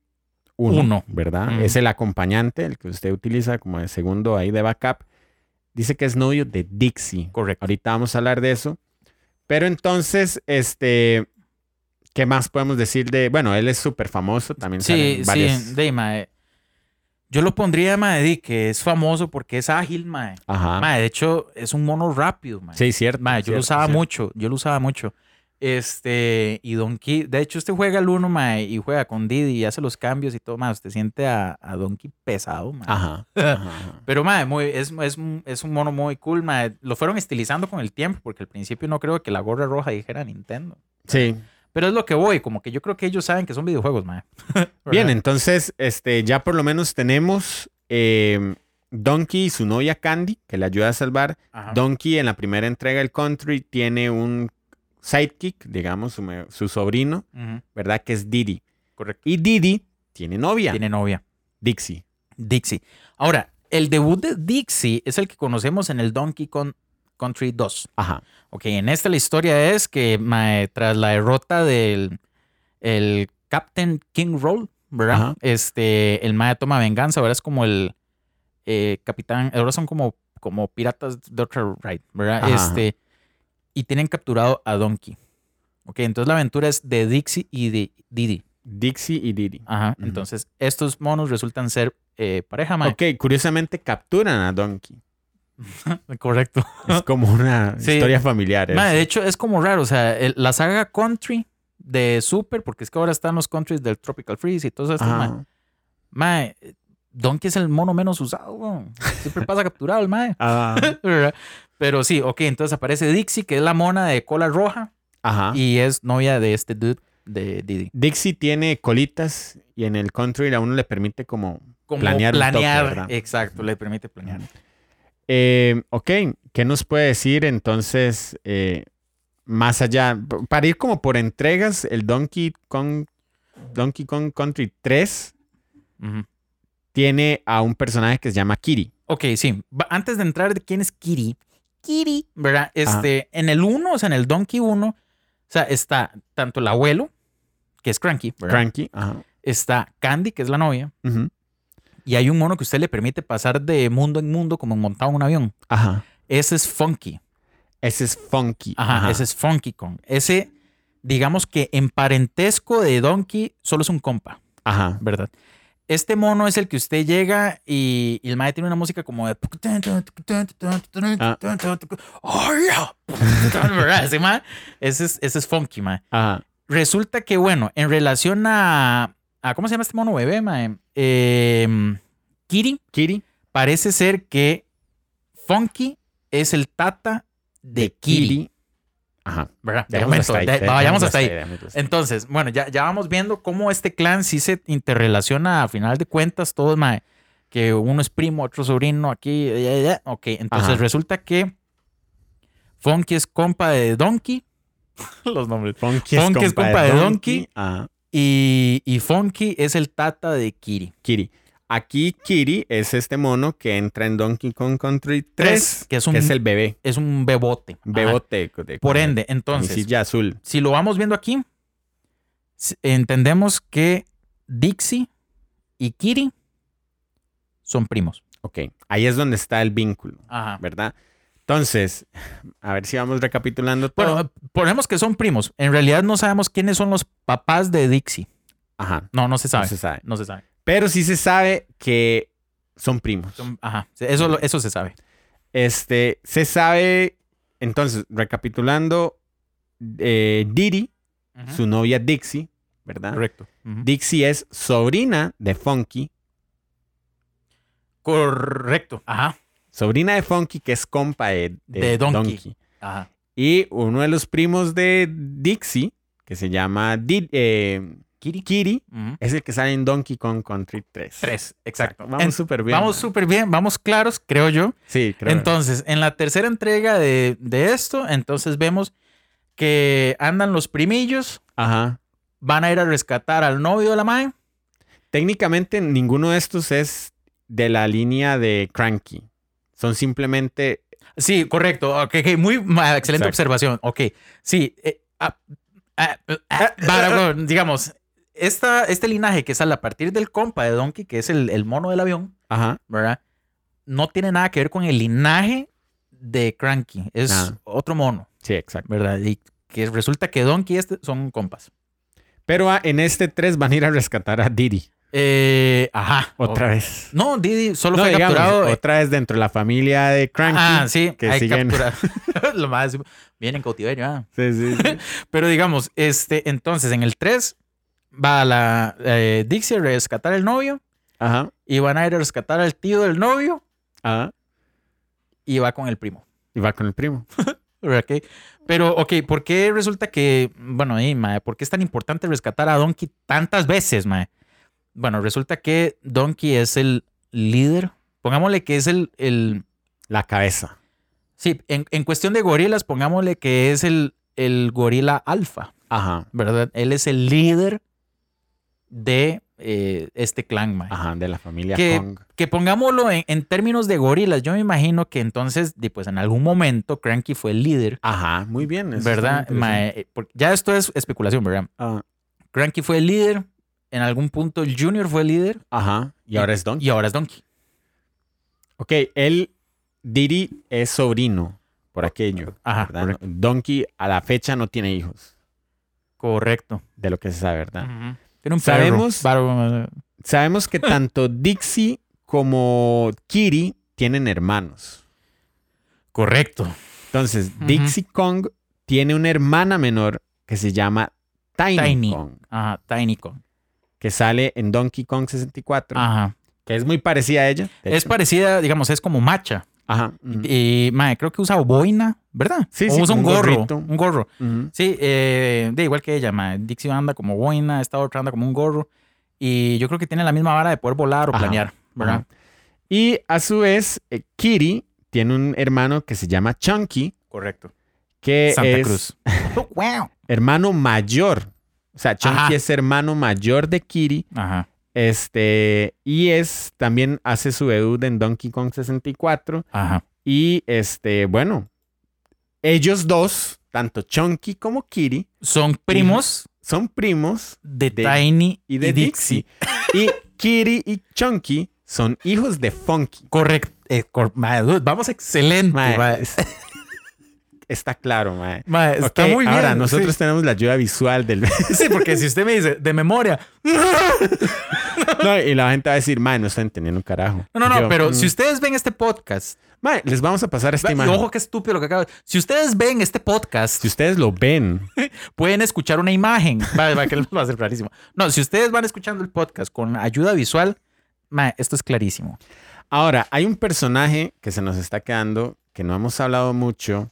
1, Uno. ¿verdad? Es el acompañante, el que usted utiliza como de segundo ahí de backup. Dice que es novio de Dixie. Correcto. Ahorita vamos a hablar de eso. Pero entonces, este, ¿qué más podemos decir de? Bueno, él es súper famoso, también Sí, varias. sí, de, mae. Yo lo pondría, mae, que es famoso porque es ágil, mae. Ajá. Mae, de hecho, es un mono rápido, mae. Sí, cierto. Mae, yo lo usaba cierto. mucho, yo lo usaba mucho. Este, y Donkey, de hecho, usted juega el uno, mae, y juega con Didi y hace los cambios y todo, mae. Usted siente a, a Donkey pesado, mae. Ajá. Pero, mae, muy, es, es, es un mono muy cool, mae. Lo fueron estilizando con el tiempo, porque al principio no creo que la gorra roja dijera Nintendo. Sí. Pero es lo que voy, como que yo creo que ellos saben que son videojuegos, mae. Bien, entonces, este, ya por lo menos tenemos eh, Donkey y su novia Candy, que le ayuda a salvar. Ajá. Donkey en la primera entrega del Country tiene un sidekick, digamos, su, su sobrino, ¿verdad? Que es Didi. correcto. Y Didi tiene novia, Tiene novia. Dixie. Dixie. Ahora, el debut de Dixie es el que conocemos en el Donkey Kong Country 2. Ajá. Ok, en esta la historia es que mae, tras la derrota del el Captain King Roll, ¿verdad? Ajá. Este, el Mae toma venganza, ahora es como el eh, capitán, ahora son como, como piratas de otra raid, ¿verdad? Ajá, Este, y tienen capturado a Donkey. Ok, entonces la aventura es de Dixie y de Didi. Dixie y Didi. Ajá, entonces estos monos resultan ser eh, pareja, mae. Ok, curiosamente capturan a Donkey. Correcto. Es como una Sí. historia familiar. De hecho, es como raro. O sea, el- la saga Country de Super, porque es que ahora están los countries del Tropical Freeze y todo eso. Mae, Donkey es el mono menos usado. Siempre pasa capturado el Mae. Ah. Pero sí, ok, entonces aparece Dixie, que es la mona de cola roja ajá. y es novia de este dude de Didi. Dixie tiene colitas y en el country a uno le permite como... Como Planear toque, planear, exacto, le permite planear. Eh, ok, ¿qué nos puede decir entonces eh, más allá? Para ir como por entregas, el Donkey Kong, Donkey Kong Country 3 Ujú. tiene a un personaje que se llama Kiri. Ok, sí. Va- Antes de entrar de quién es Kiri, Kiri, ¿verdad? Este, en el 1, o sea, en el Donkey 1, o sea, está tanto el abuelo, que es Cranky, ¿verdad? Cranky. Ajá. Está Candy, que es la novia, Ujú. Y hay un mono que usted le permite pasar de mundo en mundo como montado en un avión. Ajá. Ese es Funky. Ese es Funky. Ajá, ese es Funky Kong. Ese digamos que en parentesco de Donkey solo es un compa, Ajá. ¿verdad? Este mono es el que usted llega y, y el mae tiene una música como de. Oh, yeah. Ese es, ese es funky, mae. Ajá. Resulta que, bueno, en relación a. a ¿Cómo se llama este mono bebé, mae? Eh, Kiri, Kiri. parece ser que Funky es el tata de Kiri. Ajá. ¿Verdad? Hasta ahí, de- vayamos hasta ahí. Entonces, bueno, ya, ya vamos viendo cómo este clan sí se interrelaciona a final de cuentas, todos, mae, que uno es primo, otro sobrino, aquí, ya, ok, entonces Ajá. resulta que Funky es compa de Donkey, los nombres, Funky, Funky es compa de Donkey. Ajá. Y, y Funky es el tata de Kiri. Kiri. Aquí Kiri es este mono que entra en Donkey Kong Country 3, Tres, que es un- el bebé. Es un bebote. Bebote. de- Por ende, entonces, camisilla azul. si lo vamos viendo aquí, entendemos que Dixie y Kiri son primos. Ok. Ahí es donde está el vínculo, Ajá. ¿verdad? Entonces, a ver si vamos recapitulando todo. Bueno, ponemos que son primos. En realidad no sabemos quiénes son los papás de Dixie. Ajá. No, no se sabe. No se sabe. No se sabe. Pero sí se sabe que son primos. Son- ajá. Eso, eso se sabe. Este, se sabe, entonces, recapitulando, eh, Didi, su novia Dixie, ¿verdad? Correcto. Dixie es sobrina de Funky, Correcto. Ajá. Sobrina de Funky que es compa de, de De Donkey. Donkey. Ajá. Y uno de los primos de Dixie, que se llama Did- eh, Kiri. Kiri, es el que sale en Donkey Kong Country 3. Tres. Exacto. Vamos súper bien. Vamos súper bien. Vamos claros, creo yo. Sí, creo. Entonces, en la tercera entrega de, de esto, entonces vemos que andan los primillos, Ajá. van a ir a rescatar al novio de la madre. Técnicamente ninguno de estos es de la línea de Cranky. Son simplemente Sí, correcto. Ok, ok, muy excelente Exacto. observación. Ok, sí. eh, ah, ah, ah, para- digamos, esta, este linaje que sale a partir del compa de Donkey, que es el, el mono del avión, Ajá. ¿verdad? No tiene nada que ver con el linaje de Cranky. Es Nada. otro mono, Sí, exacto. ¿verdad? Y que resulta que Donkey y este son compas. Pero ah, en este 3 van a ir a rescatar a Didi. Eh, ajá. Otra O- vez. No, Didi solo No, fue digamos, capturado. eh, otra vez dentro de la familia de Cranky. ah, sí, que hay siguen-. Lo más viene en cautiverio. ah. Sí, sí, sí. Pero digamos, este, entonces en el 3 va la eh, Dixie a rescatar al novio Ajá. y van a ir a rescatar al tío del novio Ajá. y va con el primo. Y va con el primo. ¿ok? Pero, ok, ¿por qué resulta que, bueno, ahí, mae, ¿por qué es tan importante rescatar a Donkey tantas veces, mae? Bueno, resulta que Donkey es el líder. Pongámosle que es el, el La cabeza. sí, en, en cuestión de gorilas, pongámosle que es el, el gorila alfa, Ajá. ¿verdad? Él es el líder de eh, este clan, mae. Ajá. De la familia Que, Kong. que pongámoslo en, en términos de gorilas, yo me imagino que entonces, pues en algún momento Cranky fue el líder, Ajá. Muy bien. eso ¿verdad? Mae, eh, ya esto es especulación, ¿verdad? Ah, Cranky fue el líder, en algún punto el Junior fue el líder ajá. Y ahora es Donkey. y ahora es Donkey. Ok, él, Didi es sobrino por aquello. Ajá. Donkey a la fecha no tiene hijos, Correcto. de lo que se sabe, ¿verdad? Tiene un Sabemos- perro. Barbo- Sabemos que tanto Dixie como Kiri tienen hermanos. Correcto. Entonces. Dixie Kong tiene una hermana menor que se llama Tiny, Tiny. Kong, Ajá, Tiny Kong. Que sale en Donkey Kong 64, Ajá. que es muy parecida a ella. Es hecho. parecida, digamos, es como macha. Ajá. Y, creo que usa boina, ¿verdad? Sí, o sí, usa un gorro. gorrito. Un gorro. Sí, eh, de igual que ella, mae. Dixie anda como boina, esta otra anda como un gorro. Y yo creo que tiene la misma vara de poder volar o Ajá, planear, ¿verdad? Ajá. Y a su vez, eh, Kiri tiene un hermano que se llama Chunky, Correcto. que Santa es Cruz. wow. hermano mayor. O sea, Chunky es hermano mayor de Kiri. Ajá. Este, y es también hace su debut en Donkey Kong 64. Ajá. Y este, bueno, ellos dos, tanto Chunky como Kiri, Son primos son primos de, de- Tiny y de Dixie. y Kiri y Chunky son hijos de Funky. Correcto. Eh, cor- vamos excelente. Está claro, mae. Mae, está muy bien. Ahora, nosotros sí. tenemos la ayuda visual del... Sí, porque si usted me dice de memoria. no, y la gente va a decir, mae, no está entendiendo un carajo. No, no, no, Yo, pero mm, si ustedes ven este podcast, mae, les vamos a pasar esta y imagen. ojo que estúpido lo que acabo de... Si ustedes ven este podcast, Si ustedes lo ven, pueden escuchar una imagen. Va, va, que va a ser clarísimo. No, si ustedes van escuchando el podcast con ayuda visual, mae, esto es clarísimo. Ahora, hay un personaje que se nos está quedando, que no hemos hablado mucho,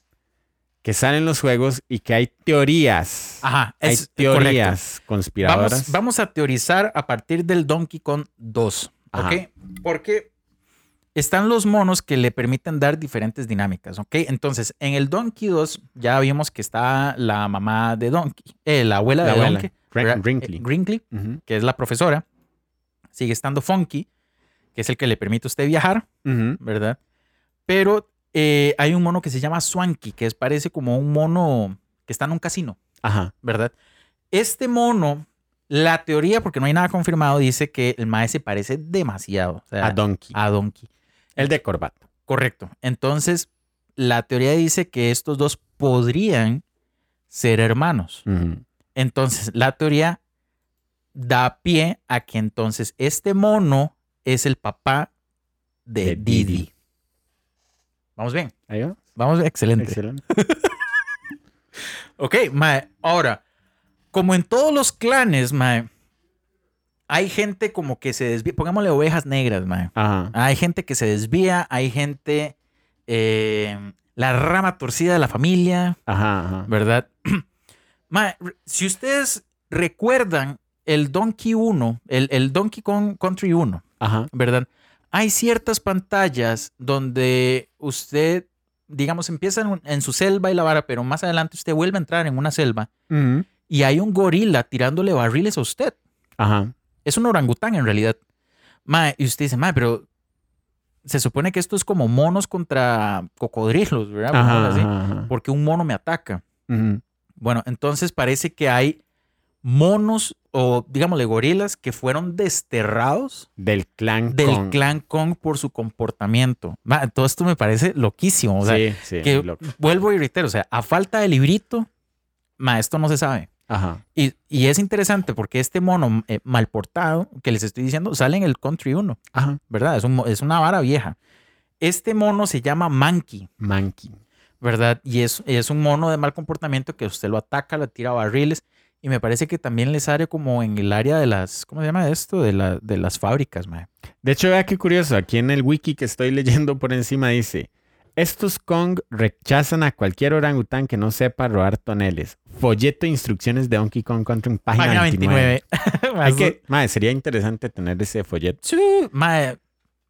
que sale en los juegos y que hay teorías. Ajá, hay es teorías correcto. conspiradoras. Vamos, vamos a teorizar a partir del Donkey Kong 2. Ajá. ¿Ok? Porque están los monos que le permiten dar diferentes dinámicas. ¿Ok? Entonces, en el Donkey 2 ya vimos que está la mamá de Donkey, eh, la abuela La de abuela, Donkey, ¿verdad? Brinkley. Eh, que es la profesora. Sigue estando Funky, que es el que le permite a usted viajar. ¿verdad? Pero eh, hay un mono que se llama Swanky, que es, parece como un mono que está en un casino, Ajá. ¿verdad? Este mono, la teoría, porque no hay nada confirmado, dice que el mae se parece demasiado o sea, A Donkey. a Donkey. El de corbata. Correcto. Entonces, la teoría dice que estos dos podrían ser hermanos. Entonces, la teoría da pie a que entonces este mono es el papá de, De Didi. Didi. Vamos bien. Ahí va. Vamos, excelente. Excelente. Ok, mae. Ahora, como en todos los clanes, mae, hay gente como que se desvía. Pongámosle ovejas negras, mae. Ajá. Hay gente que se desvía, hay gente. eh, la rama torcida de la familia, Ajá, ajá. ¿verdad? mae, si ustedes recuerdan el Donkey 1, el, el Donkey Kong Country 1, Ajá. ¿verdad? Hay ciertas pantallas donde usted, digamos, empieza en, su selva y la vara, pero más adelante usted vuelve a entrar en una selva y hay un gorila tirándole barriles a usted. Ajá. Es un orangután en realidad. Mae, y usted dice, mae, pero se supone que esto es como monos contra cocodrilos, ¿verdad? Ajá, así, ajá, ajá. Porque un mono me ataca. Bueno, entonces parece que hay monos o, digámosle, gorilas que fueron desterrados Del clan del Kong. clan Kong por su comportamiento. Ma, todo esto me parece loquísimo. O sea, sí, sí. que loco. vuelvo y reitero, o sea, a falta de librito, ma, esto no se sabe. Ajá. Y, y es interesante porque este mono eh, mal portado que les estoy diciendo sale en el Country 1, Ajá. ¿verdad? Es, un es una vara vieja. Este mono se llama Monkey, Monkey. ¿verdad? Y es, es un mono de mal comportamiento que usted lo ataca, le tira barriles. Y me parece que también le sale como en el área de las, ¿cómo se llama esto? De, la, de las fábricas, ma. De hecho, vea qué curioso. Aquí en el wiki que estoy leyendo por encima dice: Estos Kong rechazan a cualquier orangután que no sepa robar toneles. Folleto de instrucciones de Donkey Kong Country, página, Página 29. 29. Hay que, madre, sería interesante tener ese folleto. Sí, mae,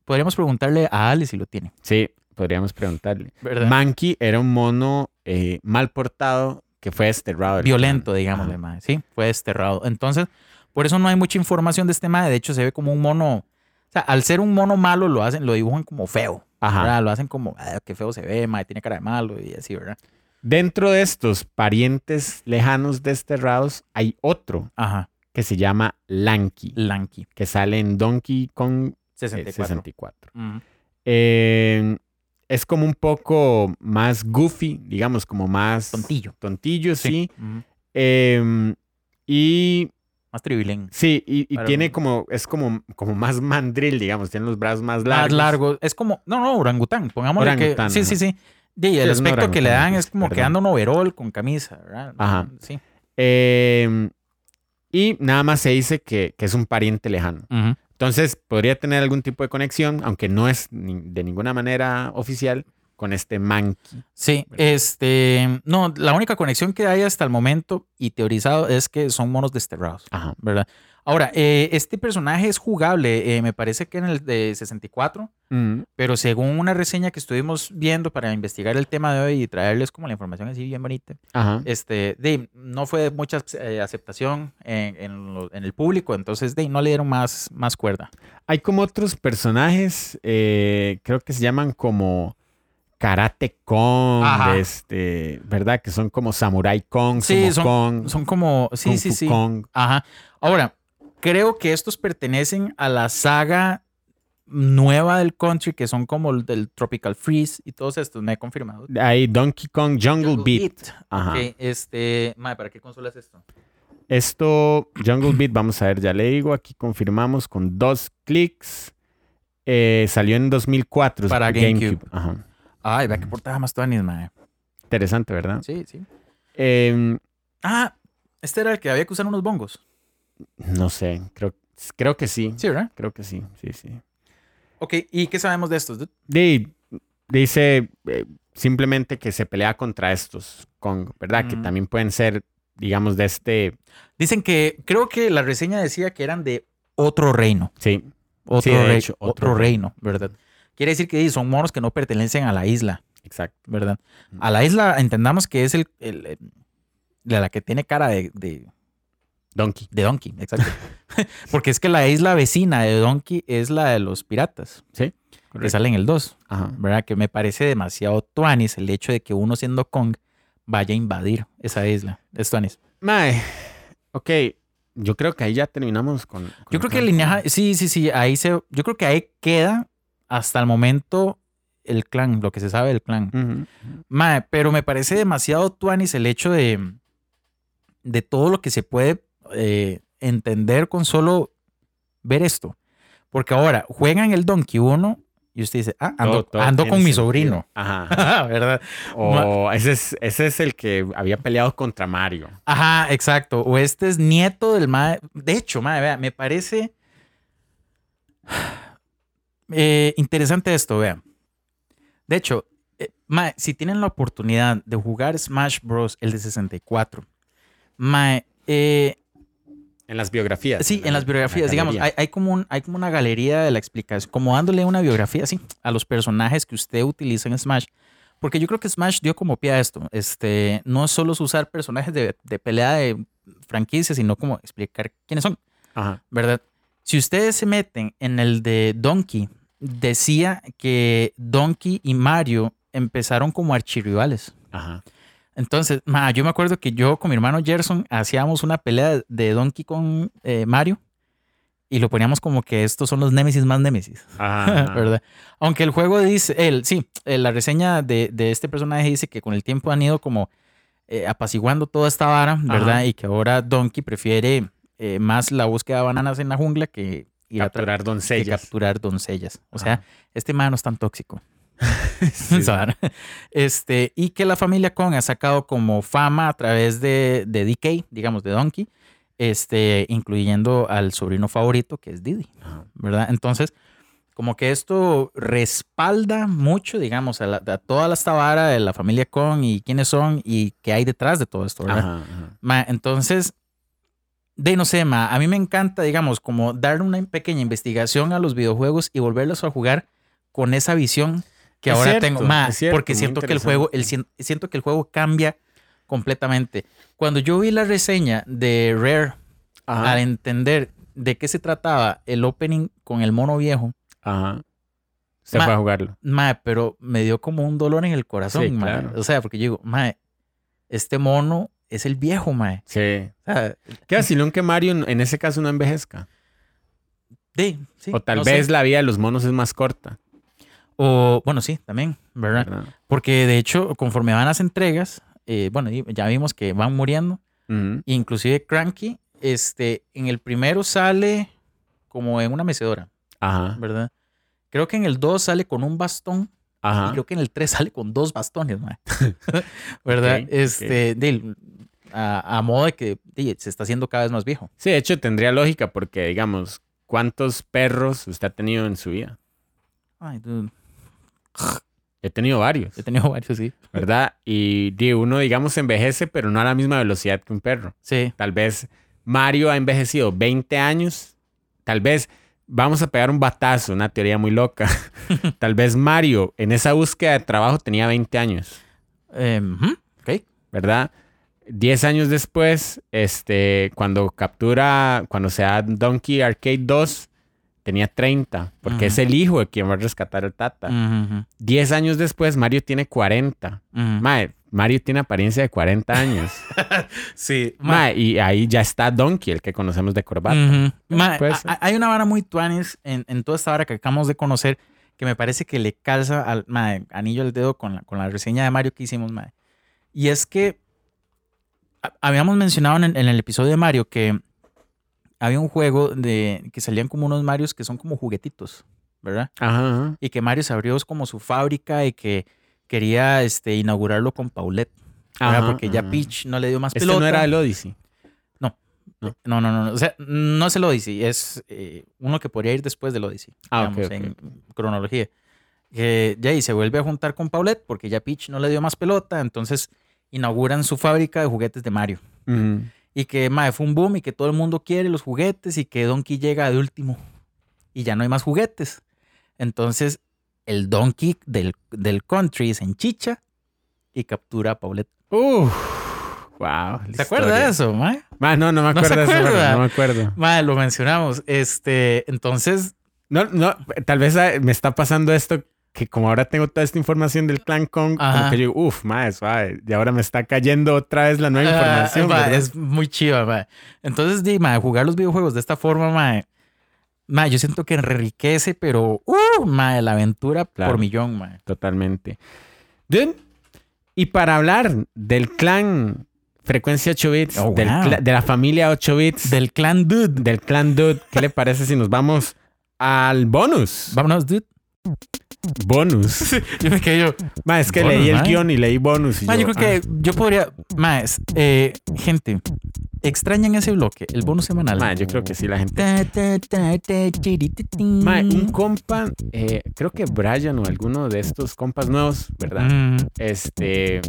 podríamos preguntarle a Ale si lo tiene, Sí, podríamos preguntarle. ¿verdad? Monkey era un mono eh, mal portado que fue desterrado. Violento, Ajá. mae. Sí, fue desterrado. Entonces, por eso no hay mucha información de este mae. De hecho, se ve como un mono. O sea, al ser un mono malo, lo hacen, lo dibujan como feo. Ajá. ¿verdad? Lo hacen como, "Ah, qué feo se ve, mae, tiene cara de malo y así, ¿verdad? Dentro de estos parientes lejanos desterrados hay otro Ajá, que se llama Lanky, Lanky, que sale en Donkey Kong eh, 64. 64. Ujú. Eh, es como un poco más goofy, digamos, como más Tontillo. tontillo, sí. Eh, y Más tribilén. sí, y, tiene como, es como, como más mandril, digamos, tiene los brazos más Más largos. largo. Es como, no, no, orangután. Pongámosle Orangután, que. Sí, ajá. sí, sí. Y el aspecto que le dan es como que perdón. anda un overall con camisa, ¿verdad? Ajá. Sí. Eh, y nada más se dice que, que es un pariente lejano. Ujú. Entonces, podría tener algún tipo de conexión, aunque no es ni- de ninguna manera oficial, con este Monkey. Sí, este, no, la única conexión que hay hasta el momento y teorizado es que son monos desterrados, Ajá. ¿verdad? Ahora, eh, este personaje es jugable, eh, me parece que en el de 64, Mm, pero según una reseña que estuvimos viendo para investigar el tema de hoy y traerles como la información así bien bonita, Ajá. este, de, no fue de mucha eh, aceptación en, en lo- en el público, entonces de, no le dieron más, más cuerda. Hay como otros personajes, creo que se llaman como Karate Kong, Ajá. este, ¿verdad? Que son como Samurai Kong, Sí, Sumo son- Kong, Son como, sí, Kung sí, Fu sí. Kong. Ajá. Ahora, creo que estos pertenecen a la saga nueva del country, que son como el del Tropical Freeze y todos estos, me he confirmado. Hay Donkey Kong Jungle, Beat. Ajá. Ok, este, mae, ¿para qué consola es esto? Esto, Jungle Beat, vamos a ver, ya le digo, aquí confirmamos con dos clics. Eh, salió en 2004. Para GameCube. Ajá. Ay, vea que portada más tuanis, mae. Interesante, ¿verdad? Sí, sí. Em, Ah, este era el que había que usar unos bongos. No sé, creo, creo que sí. Sí, ¿verdad? Creo que sí, sí, sí. Ok, ¿y qué sabemos de estos? dice eh, simplemente que se pelea contra estos Kong, ¿verdad? Que también pueden ser, digamos, de este. Dicen que, creo que la reseña decía que eran de otro reino. Sí, Otro, Sí, de rei- hecho, otro, otro reino, ¿verdad? Quiere decir que son monos que no pertenecen a la isla, exacto. ¿verdad? A la isla entendamos que es el, el- el- de la que tiene cara de, de, Donkey. de Donkey, exacto. Porque es que la isla vecina de Donkey es la de los piratas, Sí. que sale en el 2, Ajá. ¿verdad? Que me parece demasiado tuanis el hecho de que uno siendo Kong vaya a invadir esa isla. Es tuanis. Mae, ok. Yo creo que ahí ya terminamos con. con Yo creo que el lineaje, sí, sí, sí, ahí se, yo creo que ahí queda hasta el momento el clan, lo que se sabe del clan. Ujú. Mae, pero me parece demasiado tuanis el hecho de, de todo lo que se puede eh, entender con solo ver esto. Porque ahora juegan el Donkey 1 y usted dice, ah, ando, Todo- todo ando tiene con mi sentido. sobrino. Ajá. ¿Verdad? O ese es, ese es el que había peleado contra Mario. Ajá, exacto. O este es nieto del mae. De hecho, mae, vea, me parece eh, interesante esto, vea. De hecho, eh, mae, si tienen la oportunidad de jugar Smash Bros. el de 64, mae, eh, En las biografías. sí, en las biografías, digamos, hay, hay como un, hay como una galería de la explicación, como dándole una biografía, sí, a los personajes que usted utiliza en Smash. Porque yo creo que Smash dio como pie a esto. Este, no es solo usar personajes de, de pelea de franquicia, sino como explicar quiénes son, Ajá. ¿verdad? Si ustedes se meten en el de Donkey, decía que Donkey y Mario empezaron como archirrivales. Ajá. Entonces, ma, yo me acuerdo que yo con mi hermano Gerson hacíamos una pelea de- Donkey con eh, Mario y lo poníamos como que estos son los némesis más némesis, Ajá. ¿verdad? Aunque el juego dice, él, sí, eh, la reseña de, de este personaje dice que con el tiempo han ido como eh, apaciguando toda esta vara, ¿verdad? Ajá. Y que ahora Donkey prefiere eh, más la búsqueda de bananas en la jungla que ir a Capturar que doncellas. capturar doncellas. O Ajá. sea, este man no es tan tóxico. Este, y que la familia Kong ha sacado como fama a través de, de DK, digamos, de Donkey, este, incluyendo al sobrino favorito, que es Diddy, Ajá. ¿verdad? Entonces, como que esto respalda mucho, digamos, a, la- a toda esta vara de la familia Kong y quiénes son y qué hay detrás de todo esto, ¿verdad? Ajá, ajá. Ma, entonces, de no sé, ma, a mí me encanta, digamos, como dar una pequeña investigación a los videojuegos y volverlos a jugar con esa visión que Es ahora cierto, tengo, cierto, porque siento que el juego, el, siento que el juego cambia completamente. Cuando yo vi la reseña de Rare, Ajá. al entender de qué se trataba el opening con el mono viejo, Ajá. Se Ma- fue a jugarlo. ma, pero me dio como un dolor en el corazón, Sí, ma. claro. O sea, porque yo digo, ma, este mono es el viejo, ma. Sí. O sea, ¿Qué vacilón que Mario en- ese caso no envejezca? de, sí, o tal no sé. vez la vida de los monos es más corta. O, bueno, sí, también, ¿verdad? ¿verdad? Porque de hecho, conforme van las entregas, eh, bueno, y- ya vimos que van muriendo. Inclusive Cranky, este, en el primero sale como en una mecedora, Ajá. ¿verdad? Creo que en el 2 sale con un bastón y Ajá. creo que en el 3 sale con dos bastones, mae. ¿verdad? Este, de- a, a modo de que de, se está haciendo cada vez más viejo. Sí, de hecho tendría lógica porque, digamos, ¿cuántos perros usted ha tenido en su vida? Ay, dude, He tenido varios, he tenido varios, sí. ¿verdad? Y uno, digamos, envejece, pero no a la misma velocidad que un perro. Sí, Tal vez Mario ha envejecido 20 años. Tal vez vamos a pegar un batazo, una teoría muy loca. Tal vez Mario en esa búsqueda de trabajo tenía 20 años, em, ujú, ok. ¿verdad? 10 años después, este, cuando captura, cuando se da Donkey Arcade 2, tenía 30, porque es el hijo de quien va a rescatar el Tata. Ujú, ujú, 10 años después, Mario tiene 40. ujú. Mae, Mario tiene apariencia de 40 años. Sí. Ma, y ahí ya está Donkey, el que conocemos de corbata. Ma, ser. a- hay una vara muy tuanis en, en toda esta vara que acabamos de conocer que me parece que le calza al ma, anillo al dedo con la, con la reseña de Mario que hicimos, ma. Y es que habíamos mencionado en, en el episodio de Mario que había un juego de que salían como unos Marios que son como juguetitos, ¿verdad? Ajá, ajá. Y que Mario se abrió como su fábrica y que quería este, inaugurarlo con Paulette. Ajá, Porque ya ajá. Peach no le dio más Este pelota. no era el Odyssey. No, no, no, no. O sea, no es el Odyssey, es eh, uno que podría ir después del Odyssey. Ah, digamos, ok, en cronología. Que ya y se vuelve a juntar con Paulette porque ya Peach no le dio más pelota, entonces inauguran su fábrica de juguetes de Mario. Ujú. Y que mae, fue un boom y que todo el mundo quiere los juguetes y que Donkey llega de último y ya no hay más juguetes. Entonces el Donkey del, del country se enchicha y captura a Paulette. Uf, wow. ¿Se acuerda de eso, mae? Ma, no, no me ¿No acuerdo de eso. No me acuerdo. Mae, lo mencionamos. Este, entonces No, no, tal vez ah, me está pasando esto que como ahora tengo toda esta información del Clan Kong, como Ajá. que yo, uff, más. Y ahora me está cayendo otra vez la nueva Ah, información. ma, es muy chiva, ma. Entonces, di, ma, jugar los videojuegos de esta forma, ma, ma, yo siento que enriquece, pero, uh, ma, la aventura Claro. por millón, ma. Totalmente. Dude, y para hablar del clan Frecuencia 8 bits, Oh, del wow. cla- de la familia 8 bits, Del clan Dude. del clan Dude, ¿qué le parece si nos vamos al bonus? Vámonos, Dude. Bonus. Yo me quedé yo. Ma, es que Bonus, leí el guion y leí bonus. y Ma, yo creo ah, que yo podría, ma, es- eh, gente, extrañan ese bloque, el bonus semanal. ma, yo creo que sí, la gente. Ma, un compa, eh, creo que Brian o alguno de estos compas nuevos, ¿verdad? Mm, Este.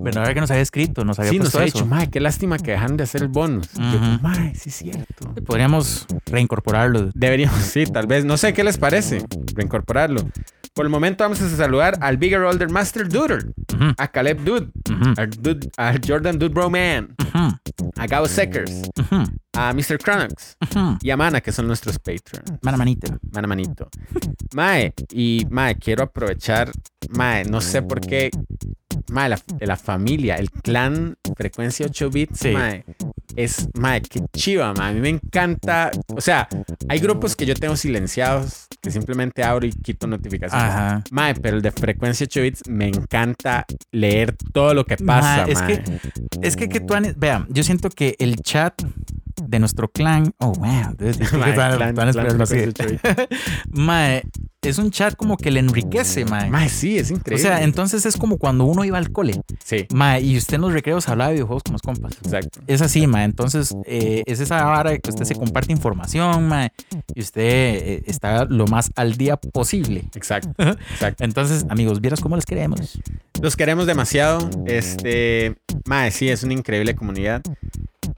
bueno, ahora que nos había escrito, nos había Sí, nos ha dicho, ma, qué lástima que dejaron de hacer el bonus. Yo, Ujú. ma, sí es cierto. Podríamos reincorporarlo. Deberíamos, sí, tal vez. No sé qué les parece reincorporarlo. Por el momento vamos a saludar al Bigger Older Master Duder, Ujú, a Caleb Dude, ujú, a, Dude- a Jordan Dude Bro Man, a Gabo Seckers, a Mr. Cronox y a Mana, que son nuestros patrons. Mana manita. Mana manito. Mae, y Mae, quiero aprovechar, Mae, no sé por qué, Mae, la, de la familia, el clan Frecuencia 8 bits, Sí. Mae, es, Mae, qué chiva, Mae, a mí me encanta, o sea, hay grupos que yo tengo silenciados, que simplemente abro y quito notificaciones. Ajá. Mae, pero el de Frecuencia 8 bits me encanta leer todo lo que pasa, es mae. que- Es que, que tú, vean, yo siento que el chat de nuestro clan, oh, wow, Mae, tuanes- clan- tuanes clan ponerlo así. Frecuencia 8 bits. Mae, es un chat como que le enriquece, mae. Mae, sí, es O increíble. sea, entonces es como cuando uno iba al cole, sí, mae, y usted en los recreos hablaba de videojuegos con los compas. exacto. Es así, mae. Entonces, eh, es esa vara que usted se comparte información, mae, y usted eh, está lo más al día posible. Exacto, exacto. Entonces, amigos, vieras cómo les queremos. Los queremos demasiado. Este, mae, sí, es una increíble comunidad.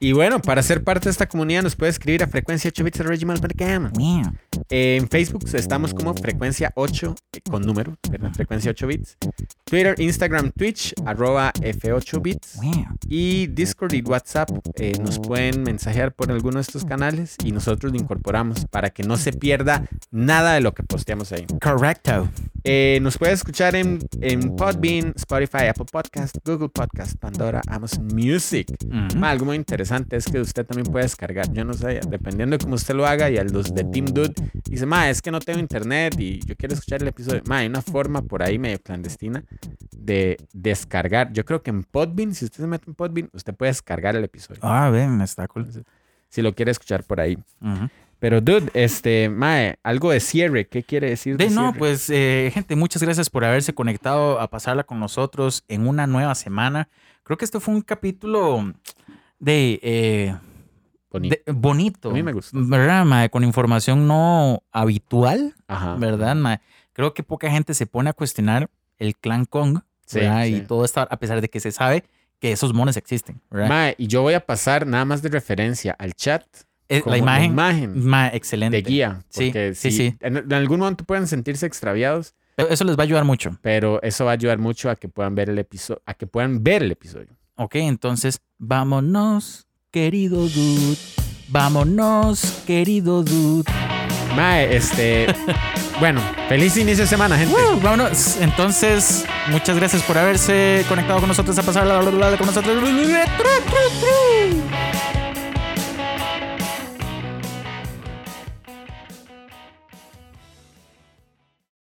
Y bueno, para ser parte de esta comunidad nos puede escribir a frecuencia 8 bits. En Facebook estamos como frecuencia 8 eh, con número, ¿verdad? frecuencia 8 bits. Twitter, Instagram, Twitch, arroba F8 bits. Y Discord y WhatsApp eh, nos pueden mensajear por alguno de estos canales y nosotros lo incorporamos para que no se pierda nada de lo que posteamos ahí. Correcto. Eh, nos puede escuchar en, en Podbean, Spotify, Apple Podcast, Google Podcast, Pandora, Amazon Music. Algo muy interesante es que usted también puede descargar, yo no sé, dependiendo de cómo usted lo haga y a los de Team Dude dice, ma, es que no tengo internet y yo quiero escuchar el episodio. Ma, hay una forma por ahí medio clandestina de descargar. Yo creo que en Podbean, si usted se mete en Podbean, usted puede descargar el episodio. Ah, ven, está cool. Si lo quiere escuchar por ahí. Pero, dude, este, mae, algo de cierre, ¿qué quiere decir? De no, cierre? pues eh, gente, muchas gracias por haberse conectado a pasarla con nosotros en una nueva semana. Creo que este fue un capítulo de, eh, Bonito. de- bonito. A mí me gustó. ¿Verdad, mae? Con información no habitual, Ajá. ¿verdad, mae? Creo que poca gente se pone a cuestionar el clan Kong, Sí. Y todo esto, a pesar de que se sabe que esos mones existen, ¿verdad? Mae, y yo voy a pasar nada más de referencia al chat. Eh, la imagen, imagen mae, excelente. de guía. Sí, Porque sí, si sí. En, en algún momento pueden sentirse extraviados, Eso les va a ayudar mucho. pero eso va a ayudar mucho a que puedan ver el episodio, a que puedan ver el episodio. Ok, entonces, vámonos, querido dude. Vámonos, querido dude. Mae, este. bueno, feliz inicio de semana, gente. Vámonos. Entonces, muchas gracias por haberse conectado con nosotros a pasar la con nosotros.